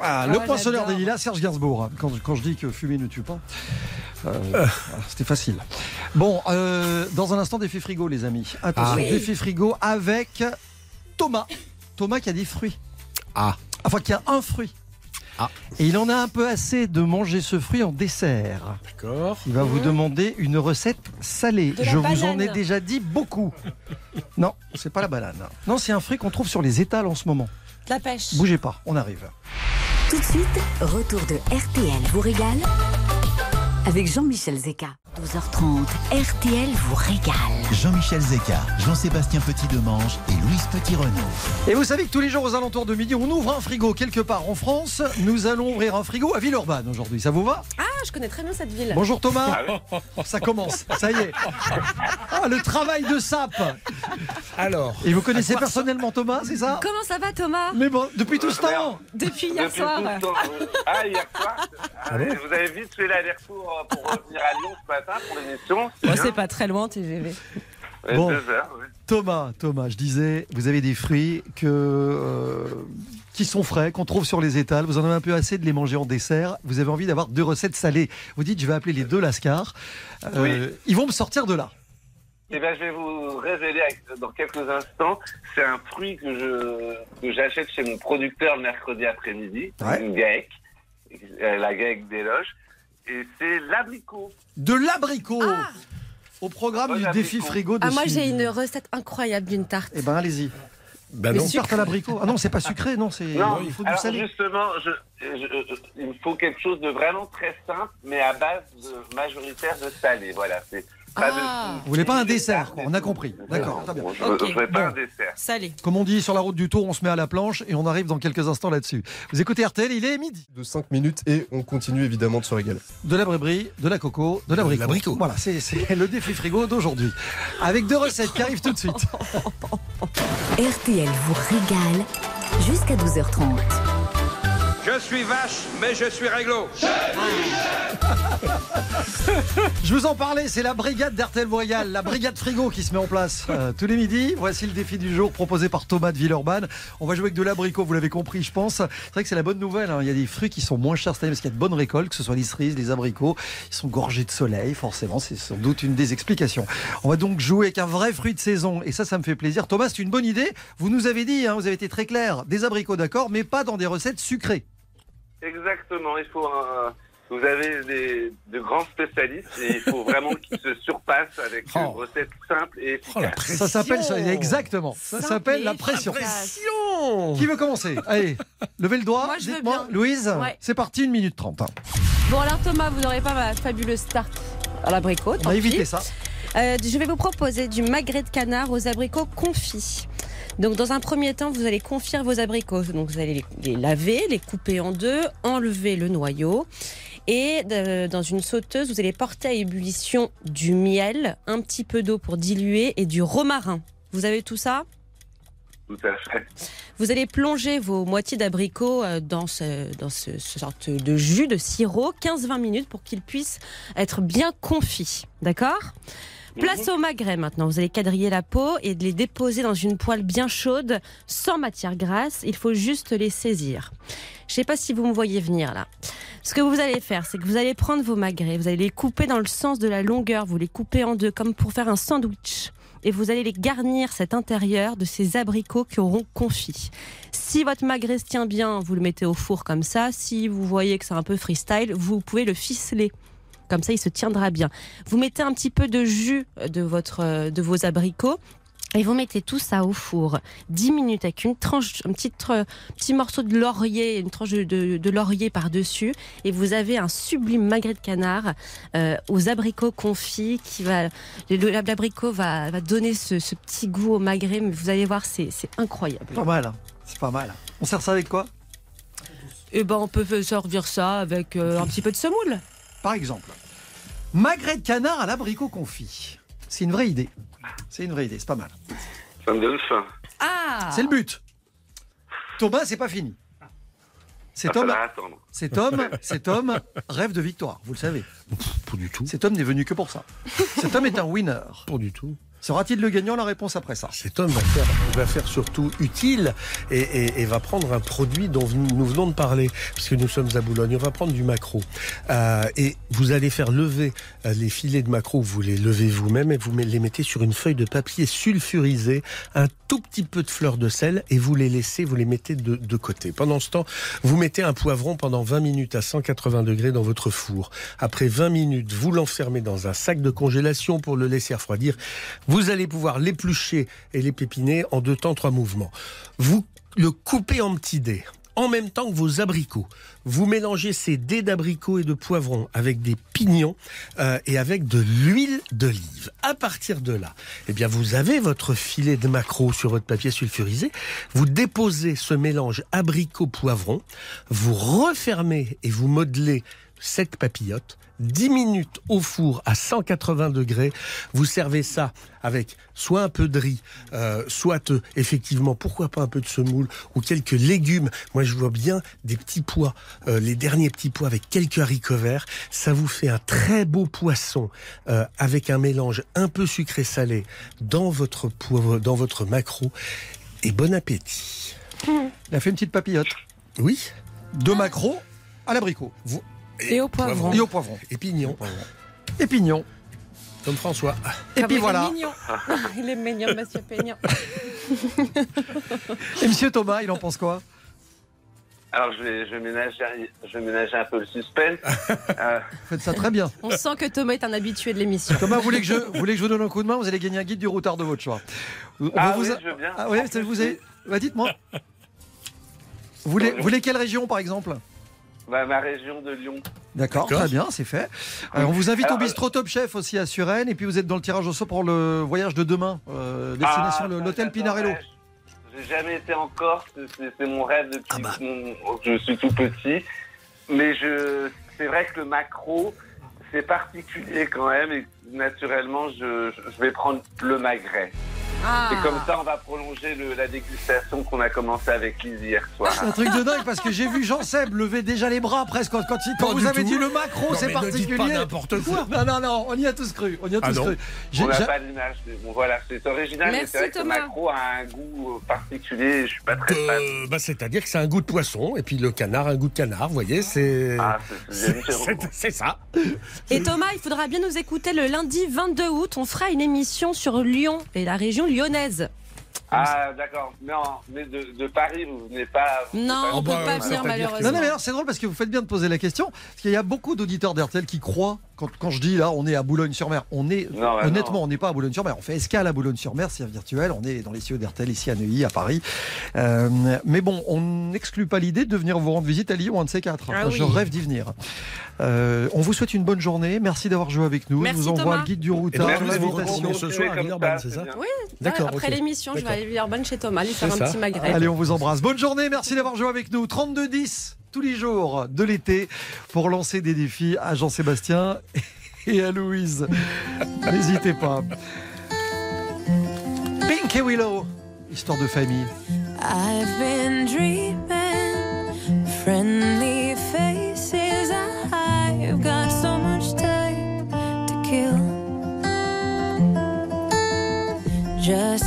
Ah, le Ah, poinçonneur j'adore. des lilas, Serge Gainsbourg. Quand, quand je dis que fumer ne tue pas, euh, voilà, c'était facile. Bon, euh, dans un instant, défi frigo, les amis. Attention, Ah. Oui. défi frigo avec Thomas. Thomas qui a des fruits. Ah. Enfin, qui a un fruit. Ah. Et il en a un peu assez de manger ce fruit en dessert. D'accord. Il va vous demander une recette salée. De la Je vous en ai déjà dit beaucoup. Non, c'est pas la banane. Non, c'est un fruit qu'on trouve sur les étals en ce moment. De la pêche. Bougez pas, on arrive. Tout de suite, retour de RTL vous régale avec Jean-Michel Zeka. 12h30, RTL vous régale. Jean-Michel Zeka, Jean-Sébastien Petit-Demange et Louise Petit-Renaud. Et vous savez que tous les jours aux alentours de midi, on ouvre un frigo quelque part en France. Nous allons ouvrir un frigo à Villeurbanne aujourd'hui. Ça vous va? Ah, je connais très bien cette ville. Bonjour Thomas. Ça commence, ça y est. Ah, le travail de sape. Alors, Et vous connaissez personnellement Thomas, c'est ça? Comment ça va, Thomas? Mais bon, depuis tout ce temps. Depuis hier Depuis soir. tout le temps. Ah, hier soir? Ah, Vous avez vite fait l'aller-retour pour revenir à Lyon ce matin pour l'émission. C'est pas très loin, TGV. Ouais, Bon. Deux heures, oui. Thomas, Thomas, je disais, vous avez des fruits que, euh, qui sont frais, qu'on trouve sur les étals. Vous en avez un peu assez de les manger en dessert. Vous avez envie d'avoir deux recettes salées. Vous dites, je vais appeler les deux Lascar. Euh, Oui. Ils vont me sortir de là. Eh bien, je vais vous révéler dans quelques instants. C'est un fruit que je que j'achète chez mon producteur le mercredi après-midi, Ouais. une GAEC, la GAEC des loges. Et c'est l'abricot. De l'abricot au programme Bon du défi frigo de Ah, moi, j'ai une recette incroyable d'une tarte. Eh ben, allez-y. Une non. tarte à l'abricot. Ah non, c'est pas sucré, non, c'est. Non, il faut du alors salé. justement, je, je- je- il me faut quelque chose de vraiment très simple, mais à base de majoritaire de salé. Voilà, c'est pas Ah. Vous voulez pas un dessert, quoi, on a compris. D'accord, très bien. Je, Ok. je veux pas Bon. un dessert. Salé. Comme on dit sur la route du tour, on se met à la planche et on arrive dans quelques instants là-dessus. Vous écoutez RTL, il est midi. de 5 minutes et on continue évidemment de se régaler. De la bréberie, de la coco, de l'abricot. Voilà, c'est c'est le défi frigo d'aujourd'hui. Avec deux recettes qui arrivent tout de suite. RTL vous régale jusqu'à 12h30. Je suis vache, mais je suis réglo. Je vous en parlais, c'est la brigade d'RTL Royal, la brigade frigo qui se met en place euh, tous les midis. Voici le défi du jour proposé par Thomas de Villeurbanne. On va jouer avec de l'abricot, vous l'avez compris, je pense. C'est vrai que c'est la bonne nouvelle. hein. Il y a des fruits qui sont moins chers cette année parce qu'il y a de bonnes récoltes, que ce soit les cerises, les abricots. Ils sont gorgés de soleil, forcément. C'est sans doute une des explications. On va donc jouer avec un vrai fruit de saison. Et ça, ça me fait plaisir. Thomas, c'est une bonne idée. Vous nous avez dit, hein, vous avez été très clair, des abricots, d'accord, mais pas dans des recettes sucrées. Exactement, il faut un- Vous avez des, de grands spécialistes et il faut vraiment qu'ils se surpassent avec Oh. une recette simple et efficace. Ça s'appelle ça, exactement. Ça s'appelle la pression. Qui veut commencer? Allez, levez le doigt. Moi, je veux Dites-moi, bien. Louise, Ouais. c'est parti, une minute trente. hein. Bon alors Thomas, vous n'aurez pas ma fabuleuse tarte à l'abricot. On va éviter ça. Euh, je vais vous proposer du magret de canard aux abricots confits. Donc dans un premier temps, vous allez confire vos abricots. Donc vous allez les, les laver, les couper en deux, enlever le noyau. Et euh, dans une sauteuse, vous allez porter à ébullition du miel, un petit peu d'eau pour diluer et du romarin. Vous avez tout ça? Tout à fait. vous allez plonger vos moitiés d'abricots euh, dans ce, dans ce, ce sorte de jus, de sirop, 15-20 minutes pour qu'ils puissent être bien confits. D'accord? Place au magret maintenant. Vous allez quadriller la peau et les déposer dans une poêle bien chaude, sans matière grasse. Il faut juste les saisir. Je sais pas si vous me voyez venir là. Ce que vous allez faire, c'est que vous allez prendre vos magrets, vous allez les couper dans le sens de la longueur, vous les coupez en deux comme pour faire un sandwich. Et vous allez les garnir cet intérieur de ces abricots qui auront confit. Si votre magret se tient bien, vous le mettez au four comme ça. Si vous voyez que c'est un peu freestyle, vous pouvez le ficeler. Comme ça, il se tiendra bien. Vous mettez un petit peu de jus de, votre, de vos abricots. Et vous mettez tout ça au four 10 minutes avec une tranche, un petit, petit morceau de laurier, une tranche de, de- de laurier par-dessus. Et vous avez un sublime magret de canard euh, aux abricots confits qui va. L'abricot va, va donner ce, ce petit goût au magret, mais vous allez voir, c'est c'est incroyable. Pas mal. hein. C'est pas mal. On sert ça avec quoi? Et ben, on peut servir ça avec euh, un petit peu de semoule. Par exemple, magret de canard à l'abricot confit. C'est une vraie idée. C'est une vraie idée, c'est pas mal. Ça me donne faim. Ah C'est le but. Thomas, c'est pas fini. Cet Ah, homme, cet homme, cet homme rêve de victoire, vous le savez. Pas du tout. Cet homme n'est venu que pour ça. Cet homme est un winner. Pas du tout. Sera-t-il le gagnant La réponse après ça. Cet homme va faire, va faire surtout utile et, et- et va prendre un produit dont nous venons de parler, puisque nous sommes à Boulogne. On va prendre du maquereau. Euh, et vous allez faire lever euh, les filets de maquereau, vous les levez vous-même et vous les mettez sur une feuille de papier sulfurisé, un tout petit peu de fleur de sel et vous les laissez, vous les mettez de, de côté. Pendant ce temps, vous mettez un poivron pendant 20 minutes à 180 degrés dans votre four. Après 20 minutes, vous l'enfermez dans un sac de congélation pour le laisser refroidir. Allez pouvoir l'éplucher et l'épépiner en deux temps, trois mouvements. Vous le coupez en petits dés. En même temps que vos abricots, vous mélangez ces dés d'abricots et de poivrons avec des pignons euh, et avec de l'huile d'olive. À partir de là, eh bien, vous avez votre filet de maquereau sur votre papier sulfurisé. Vous déposez ce mélange abricot-poivron. Vous refermez et vous modelez cette papillote. 10 minutes au four à 180 degrés. Vous servez ça avec soit un peu de riz, euh, soit euh, effectivement, pourquoi pas un peu de semoule ou quelques légumes. Moi, je vois bien des petits pois, euh, les derniers petits pois avec quelques haricots verts. Ça vous fait un très beau poisson avec un mélange un peu sucré-salé dans votre poivre, dans votre maquereau. Et bon appétit. Il a fait une petite papillote. Oui. De maquereau à l'abricot. Vous- Et au poivron. Et au poivron. Et pignon. Et pignon. Comme François. Et puis il est voilà. mignon. il est mignon, monsieur Peignan. Et monsieur Thomas, il en pense quoi? Alors, je vais, je, vais ménager, je vais ménager un peu le suspense. Euh, Vous faites ça très bien. On sent que Thomas est un habitué de l'émission. Thomas, vous voulez que je, vous voulez que je vous donne un coup de main? Vous allez gagner un guide du routard de votre choix. On ah oui, vous- je veux bien. Ah ça plus, vous est- Bah, dites-moi. Vous voulez, vous voulez quelle région, par exemple? Bah, ma région de Lyon. D'accord, très bien, c'est fait. Euh, on vous invite Alors, au bistrot Top Chef aussi à Suresnes, et puis vous êtes dans le tirage au sort pour le voyage de demain, euh, destination Ah, l'hôtel. Pinarello. J'ai jamais été en Corse, c'est mon rêve depuis Ah bah. mon- que je suis tout petit. Mais je, c'est vrai que le macro, c'est particulier quand même, et naturellement, je, je vais prendre le magret. Ah. Et comme ça, on va prolonger le- la dégustation qu'on a commencé avec Lise hier soir. C'est un truc de dingue parce que j'ai vu Jean Seb lever déjà les bras presque quand, quand, il- quand vous avez tout. dit le macro, c'est mais ne particulier. pas n'importe quoi. Non, non, non, on y a tous cru. On y a Ah tous cru. On n'a pas d'image. mais Bon, voilà, c'est original, mais Merci, c'est vrai que le Thomas. macro a un goût euh, particulier. Je suis pas très fan. Euh, bah, C'est-à-dire que c'est un goût de poisson, et puis le canard, un goût de canard, vous voyez, c'est. Ah, c'est- c'est ça. Et Thomas, il faudra bien nous écouter le lundi 22 août. On fera une émission sur Lyon et la région lyonnaise. Ah, d'accord. Non, mais de, de Paris, vous venez pas. vous venez Non, pas- on peut bah, pas venir malheureusement. Non, non, mais alors c'est drôle parce que vous faites bien de poser la question. Parce qu'il y a beaucoup d'auditeurs d'RTL qui croient, quand, quand je dis là, on est à Boulogne-sur-Mer. On est, Non, bah honnêtement, non. on n'est pas à Boulogne-sur-Mer. On fait escale à Boulogne-sur-Mer, c'est virtuel. On est dans les cieux d'RTL ici à Neuilly, à Paris. Euh, mais bon, on n'exclut pas l'idée de venir vous rendre visite à Lyon, un de ces quatre. Ah Enfin, Je rêve d'y venir. Euh, on vous souhaite une bonne journée. Merci d'avoir joué avec nous. Merci, je vous envoie Thomas. le guide du routard, l'invitation. ce soir à Villeurbanne, c'est ça. Oui, D'accord, après l'émission, je vais aller Villeurbanne chez Thomas, lui faire un ça. petit magret. Allez, on vous embrasse. Bonne journée, merci d'avoir joué avec nous. 32-10 tous les jours de l'été pour lancer des défis à Jean-Sébastien et à Louise. N'hésitez pas. Pink et Willow, histoire de famille. I've been dreaming, friendly faces. I've got so much time to kill. Just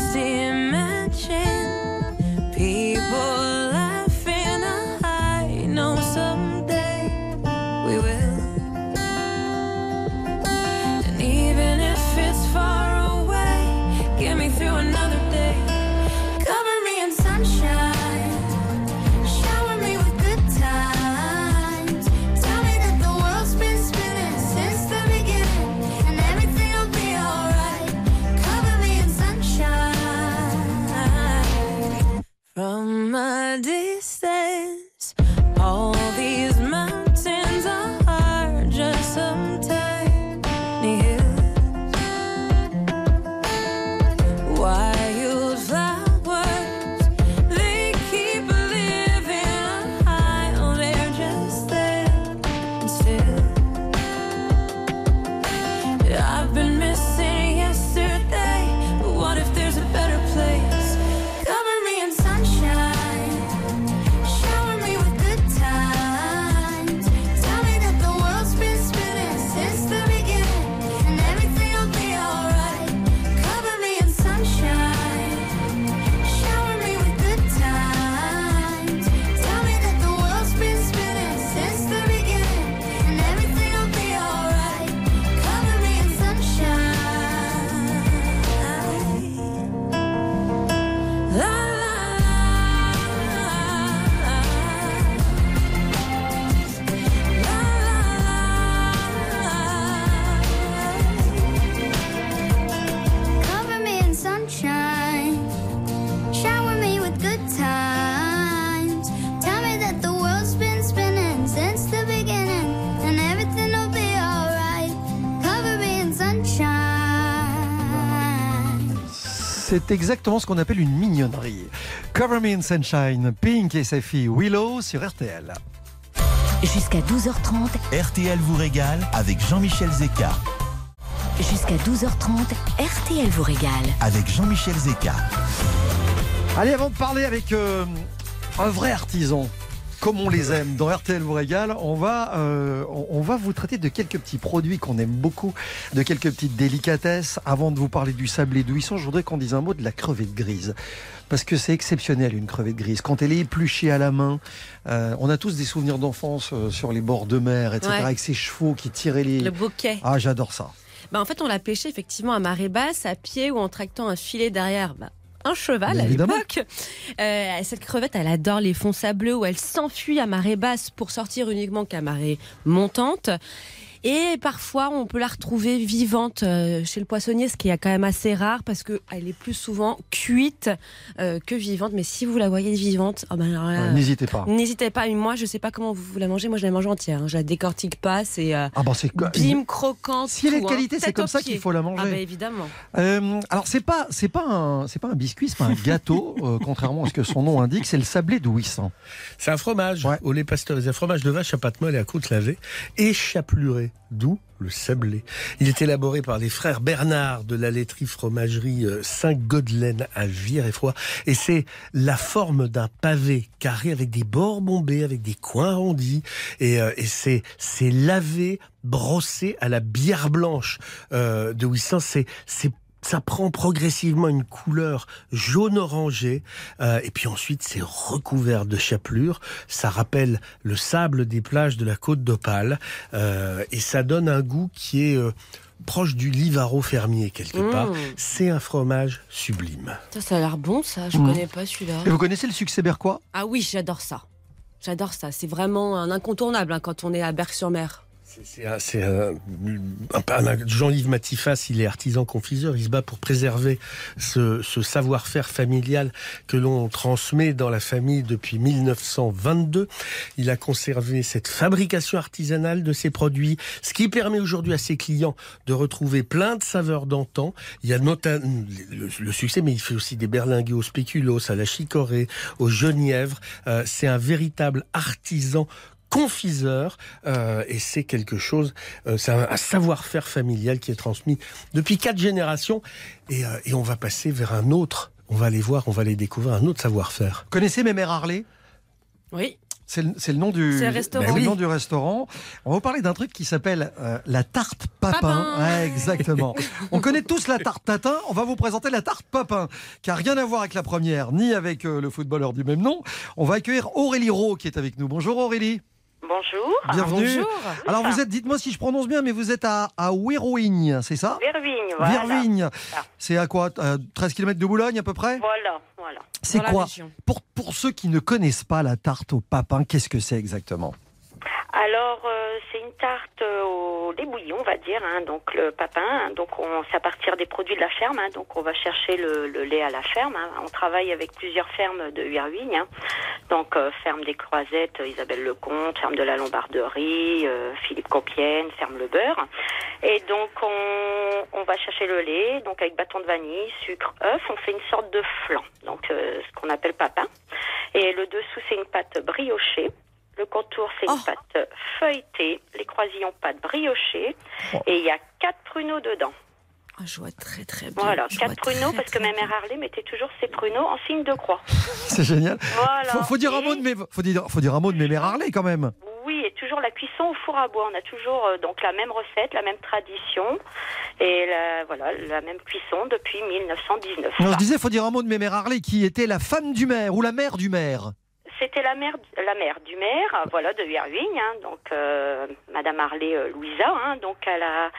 C'est exactement ce qu'on appelle une mignonnerie. Cover Me in Sunshine, Pink et sa fille Willow sur RTL. Jusqu'à 12h30, RTL vous régale avec Jean-Michel Zeka. jusqu'à 12h30, RTL vous régale. Avec Jean-Michel Zeka. Allez, avant de parler avec euh, un vrai artisan, comme on les aime, dans RTL vous régale, on va, euh, on, va vous traiter de quelques petits produits qu'on aime beaucoup, de quelques petites délicatesses. Avant de vous parler du sablé d'ouisson, je voudrais qu'on dise un mot de la crevette grise. Parce que c'est exceptionnel une crevette grise. Quand elle est épluchée à la main, euh, on a tous des souvenirs d'enfance euh, sur les bords de mer, etc. Ouais. Avec ces chevaux qui tiraient les... Le bouquet. Ah, j'adore ça. Bah, en fait, on l'a pêché effectivement à marée basse, à pied ou en tractant un filet derrière. bah, un cheval à l'époque. Euh, cette crevette, elle adore les fonds sableux où elle s'enfuit à marée basse pour sortir uniquement qu'à marée montante. Et parfois, on peut la retrouver vivante euh, chez le poissonnier, ce qui est quand même assez rare parce qu'elle est plus souvent cuite euh, que vivante. Mais si vous la voyez vivante, ah ben Ouais, n'hésitez pas. N'hésitez pas. Moi, je sais pas comment vous, la mangez. Moi, je la mange entière. hein. Je la décortique pas. C'est euh, Ah quoi bim croquante. Si elle est de hein. qualité, c'est comme ça qu'il faut la manger. Ah bah évidemment. Euh, alors c'est pas c'est pas un c'est pas un biscuit, c'est pas un gâteau, euh, contrairement à ce que son nom indique, c'est le sablé d'Ouissant. C'est un fromage au lait pasteurisé, un fromage de vache à pâte molle et à croûte lavée, et chapeluré, d'où le sablé. Il est élaboré par les frères Bernard de la laiterie fromagerie euh, Saint-Godelaine à Vire-et-Froid, et c'est la forme d'un pavé carré avec des bords bombés, avec des coins arrondis, et, euh, et c'est c'est lavé, brossé à la bière blanche euh, de Ouissant. C'est c'est ça prend progressivement une couleur jaune-orangé, euh, et puis ensuite c'est recouvert de chapelure. Ça rappelle le sable des plages de la côte d'Opale, euh, et ça donne un goût qui est euh, proche du livaro fermier quelque Mmh. part. C'est un fromage sublime. Ça, ça a l'air bon, ça. Je Mm. connais pas celui-là. Et vous connaissez le succès berquois? Ah oui, j'adore ça. J'adore ça. C'est vraiment un incontournable hein, quand on est à Berck-sur-Mer. C'est un- Jean-Yves Matifas, il est artisan confiseur, il se bat pour préserver ce, savoir-faire familial que l'on transmet dans la famille depuis 1922. Il a conservé cette fabrication artisanale de ses produits, ce qui permet aujourd'hui à ses clients de retrouver plein de saveurs d'antan. Il y a notamment le, le succès, mais il fait aussi des berlingues au spéculoos, à la chicorée, au genièvre. Euh, c'est un véritable artisan confiseur euh, et c'est quelque chose, euh, c'est un, un savoir-faire familial qui est transmis depuis quatre générations et, euh, et on va passer vers un autre, on va aller voir, on va aller découvrir un autre savoir-faire. Vous connaissez Mémère Harley? Oui. C'est le, c'est le nom du le restaurant. c'est le Oui. nom du restaurant. On va vous parler d'un truc qui s'appelle euh, la tarte papin. Papin. Ouais, exactement. On connaît tous la tarte tatin. On va vous présenter la tarte papin, qui a rien à voir avec la première, ni avec euh, le footballeur du même nom. On va accueillir Aurélie Rowe qui est avec nous. Bonjour Aurélie. Bonjour. Bienvenue. Bonjour. Alors vous êtes, dites-moi si je prononce bien, mais vous êtes à, à c'est ça? Vervigne, voilà. C'est à quoi euh, 13 km de Boulogne à peu près? Voilà, voilà. C'est quoi? pour, pour ceux qui ne connaissent pas la tarte au papin, qu'est-ce que c'est exactement? Alors, euh, c'est une tarte au lait bouilli, on va dire, hein, donc le papin. hein, donc, on, c'est à partir des produits de la ferme. hein, donc, on va chercher le, lait à la ferme. hein. On travaille avec plusieurs fermes de Huervigne. donc, euh, ferme des Croisettes, Isabelle Lecomte, ferme de la Lombarderie, euh, Philippe Compiègne, ferme le beurre. Et donc, on, on va chercher le lait, donc avec bâton de vanille, sucre, œuf. On fait une sorte de flan, donc euh, ce qu'on appelle papin. Et le dessous, c'est une pâte briochée. Le contour, c'est une pâte feuilletée. Les croisillons, pâte briochée. Et il y a quatre pruneaux dedans. Ah, je vois très très bien. Voilà, Je quatre très, pruneaux parce que ma mère Harley mettait toujours ses pruneaux en signe de croix. C'est génial. Voilà. Faut, faut dire un mot de mes, faut dire, faut dire un mot de Mémère Harley quand même. Oui, et toujours la cuisson au four à bois. On a toujours euh, donc la même recette, la même tradition et la, voilà la même cuisson depuis 1919. Non, je disais, faut dire un mot de Mémère Harley qui était la femme du maire ou la mère du maire. C'était la mère, la mère du maire, voilà, de Huervigne, hein, donc euh, Madame Harley euh, Louisa. hein, donc elle a,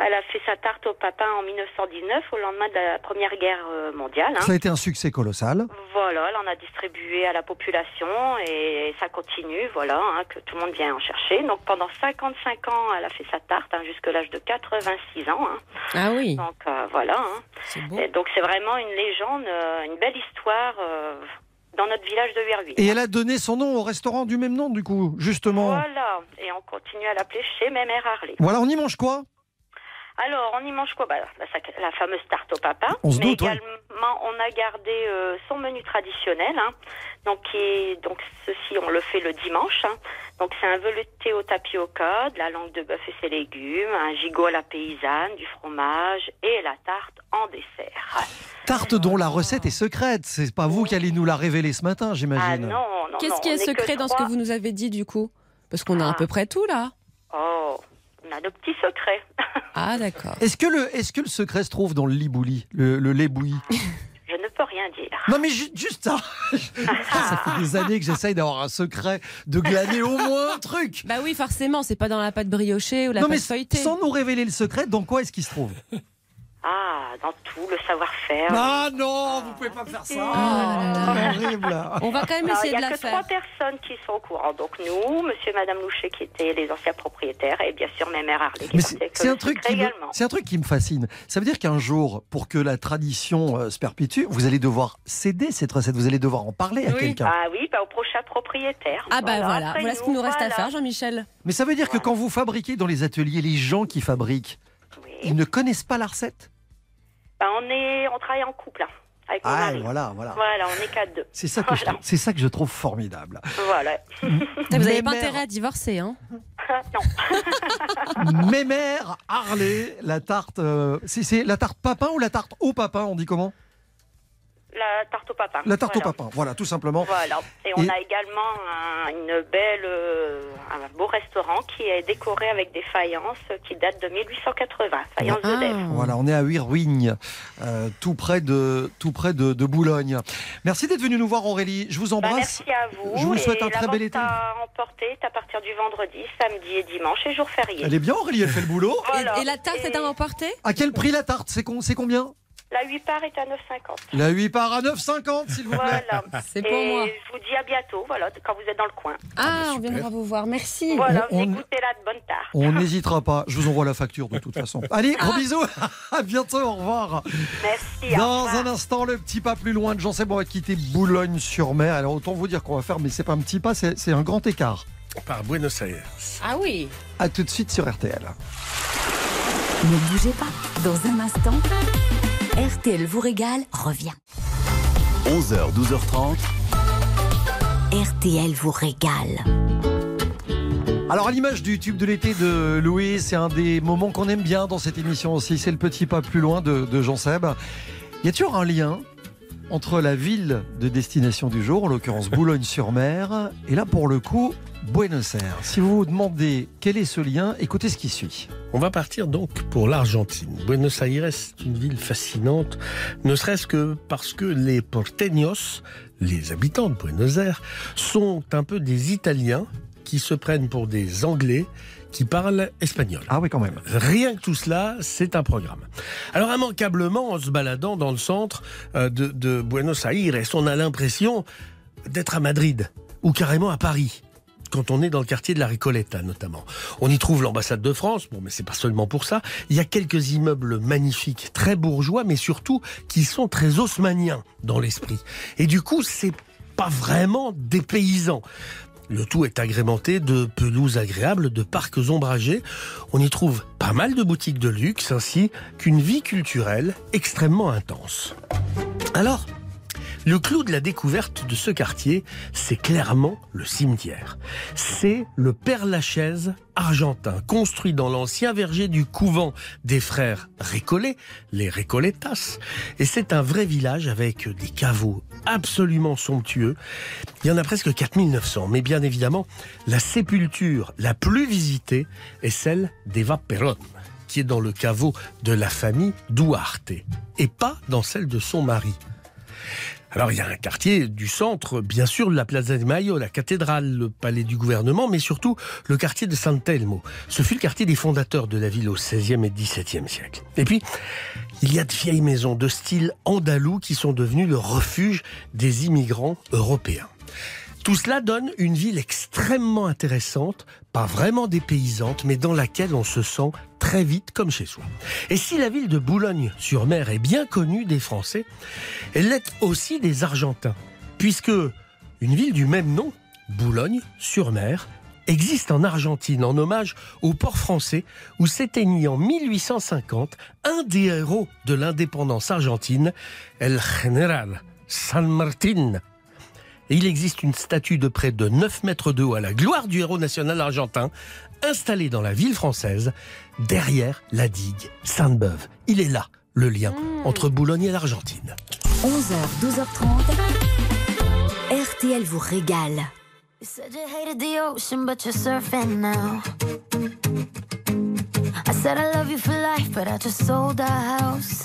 elle a fait sa tarte au papin en 1919, au lendemain de la Première Guerre euh, mondiale. hein. Ça a été un succès colossal. Voilà, elle en a distribué à la population et ça continue, voilà, hein, que tout le monde vient en chercher. Donc pendant 55 ans, elle a fait sa tarte hein, jusqu'à l'âge de 86 ans. hein. Ah oui. Donc euh, voilà. hein. Et donc c'est vraiment une légende, euh, une belle histoire euh, dans notre village de Huerville. Et elle a donné son nom au restaurant du même nom, du coup, justement. Voilà, et on continue à l'appeler chez Mémère Harley. Voilà, on y mange quoi? Alors, on y mange quoi? Bah, la, fameuse tarte au papa. On se mais doute, ouais. également, on a gardé euh, son menu traditionnel. hein. donc, ceci, on le fait le dimanche. hein. Donc, c'est un velouté au tapioca, de la langue de bœuf et ses légumes, un gigot à la paysanne, du fromage et la tarte en dessert. Tarte dont la recette est secrète. C'est pas vous qui allez nous la révéler ce matin, Ah j'imagine. non, non, Qu'est-ce qui est que secret dans ce que vous nous avez dit du coup? Parce qu'on a à Ah. peu près tout là. Oh, on a nos petits secrets. Ah d'accord. Est-ce que, le, est-ce que le secret se trouve dans le lit bouilli, le, le lait bouilli peux rien dire. Non mais ju- juste ça Ça fait des années que j'essaye d'avoir un secret, de glaner au moins un truc Bah oui, forcément, c'est pas dans la pâte briochée ou la Non mais pâte feuilletée. sans nous révéler le secret, dans quoi est-ce qu'il se trouve? Ah, dans tout, le savoir-faire. Ah non, vous pouvez pas faire ça. Ah, C'est horrible. On va quand même Alors, essayer il de n'y a la que faire. trois personnes qui sont au courant. Donc nous, monsieur et madame Louchet qui étaient les anciens propriétaires et bien sûr mes mères Harley Mais c'est un truc qui me, également. c'est un truc qui me fascine. Ça veut dire qu'un jour, pour que la tradition euh, se perpétue, vous allez devoir céder cette recette. Vous allez devoir en parler à quelqu'un. Ah oui, bah, au prochain propriétaire. Ah bah voilà, après voilà ce qu'il nous reste à faire, Jean-Michel. Mais ça veut dire que quand vous fabriquez dans les ateliers, les gens qui fabriquent, ils ne connaissent pas la recette? Bah, on est, on travaille en couple hein, avec mon Ah, mari. voilà, voilà. Voilà, on est quatre deux. C'est ça que je Voilà. c'est ça que je trouve formidable. Voilà. Vous n'avez pas Mémère- intérêt à divorcer, hein Mémère Harley, la tarte, euh, c'est c'est la tarte papin ou la tarte au papin, on dit comment? La tarte au papin. La tarte Voilà. au papin, voilà, tout simplement. Voilà. Et on Et- a également un- une belle, euh, un beau restaurant qui est décoré avec des faïences qui datent de 1880, faïences Ah. de Dèvres. Voilà, on est à Huirwigne, euh, tout près de tout près de, de Boulogne. Merci d'être venu nous voir, Aurélie. Je vous Bah, embrasse. merci à vous. Je vous souhaite Et un très bel été. à emporter est à partir du vendredi, samedi et dimanche et jour férié. Elle est bien, Aurélie, elle fait le boulot. Voilà. Et, et la tarte est à emporter? À quel prix la tarte? C'est con- c'est combien? La 8 parts est à 9,50. La 8 part à 9,50, s'il vous plaît. Voilà. C'est pour et moi. je vous dis à bientôt, voilà, quand vous êtes dans le coin. Ah, on viendra vous voir, merci. Voilà, On- vous écoutez là de bonne tarte. On n'hésitera pas. Je vous envoie la facture de toute façon. Allez, gros bisous. À bientôt. Au revoir. Merci. Dans revoir. un instant, le petit pas plus loin de Jean Seb, on va quitter Boulogne-sur-Mer. Alors autant vous dire qu'on va faire, mais c'est pas un petit pas, c'est c'est un grand écart. Par Buenos Aires. Ah oui. À tout de suite sur RTL. Ne bougez pas. Dans un instant, RTL vous régale revient. 11h, 12h30. RTL vous régale. Alors à l'image du tube de l'été de Louis, c'est un des moments qu'on aime bien dans cette émission aussi. C'est le petit pas plus loin de, de Jean Seb. Y a toujours un lien entre la ville de destination du jour, en l'occurrence Boulogne-sur-Mer, et là pour le coup Buenos Aires. Si vous vous demandez quel est ce lien, écoutez ce qui suit. On va partir donc pour l'Argentine. Buenos Aires est une ville fascinante, ne serait-ce que parce que les porteños, les habitants de Buenos Aires, sont un peu des Italiens qui se prennent pour des Anglais qui parlent espagnol. Ah oui quand même. Rien que tout cela, c'est un programme. Alors immanquablement, en se baladant dans le centre euh, de, de Buenos Aires, on a l'impression d'être à Madrid ou carrément à Paris. Quand on est dans le quartier de la Recoleta, notamment? On y trouve l'ambassade de France, bon, mais c'est pas seulement pour ça. Il y a quelques immeubles magnifiques, très bourgeois, mais surtout qui sont très haussmanniens dans l'esprit. Et du coup, c'est pas vraiment des paysans. Le tout est agrémenté de pelouses agréables, de parcs ombragés. On y trouve pas mal de boutiques de luxe ainsi qu'une vie culturelle extrêmement intense. Alors, le clou de la découverte de ce quartier, c'est clairement le cimetière. C'est le Père Lachaise argentin, construit dans l'ancien verger du couvent des frères Récollets, les Récoletas. Et c'est un vrai village avec des caveaux absolument somptueux. Il y en a presque 4900, mais bien évidemment, la sépulture la plus visitée est celle d'Eva Perón qui est dans le caveau de la famille Duarte, et pas dans celle de son mari. Alors il y a un quartier du centre, bien sûr la Plaza de Mayo, la cathédrale, le palais du gouvernement, mais surtout le quartier de San Telmo. Ce fut le quartier des fondateurs de la ville au XVIe et XVIIe siècle. Et puis, il y a de vieilles maisons de style andalou qui sont devenues le refuge des immigrants européens. Tout cela donne une ville extrêmement intéressante, pas vraiment dépaysante, mais dans laquelle on se sent très vite comme chez soi. Et si la ville de Boulogne-sur-Mer est bien connue des Français, elle l'est aussi des Argentins, puisque une ville du même nom, Boulogne-sur-Mer, existe en Argentine en hommage au port français où s'éteignit en 1850 un des héros de l'indépendance argentine, El General San Martín. Et il existe une statue de près de 9 mètres de haut à la gloire du héros national argentin, installée dans la ville française, derrière la digue Sainte-Beuve. Il est là, le lien entre Boulogne et l'Argentine. 11h, 12h30. RTL vous régale. You said you hated the ocean, but you're surfing now. I said I love you for life, but I just sold our house.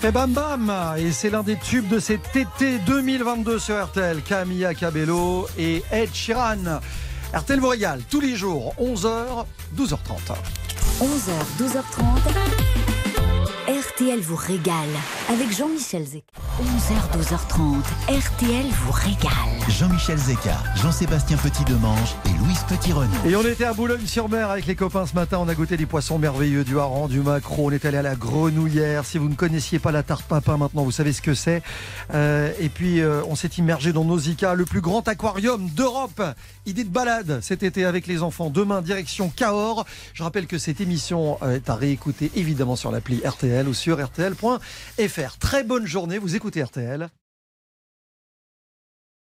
Fait bam bam et c'est l'un des tubes de cet été 2022 sur RTL. Camilla Cabello et Ed Sheeran. RTL vous régale tous les jours 11h 12h30. 11h 12h30. RTL vous régale avec Jean-Michel Zeka. 11h 12h30. RTL vous régale. Jean-Michel Zeka, Jean-Sébastien Petit-Demange Louise Petit-Renaud. Et on était à Boulogne-sur-Mer avec les copains ce matin. On a goûté des poissons merveilleux, du hareng, du maquereau. On est allé à la grenouillère. Si vous ne connaissiez pas la tarte papin maintenant, vous savez ce que c'est. Euh, et puis, euh, on s'est immergé dans Nausicaa, le plus grand aquarium d'Europe. Idée de balade cet été avec les enfants. Demain, direction Cahors. Je rappelle que cette émission euh, est à réécouter évidemment sur l'appli RTL ou sur RTL.fr. Très bonne journée. Vous écoutez RTL.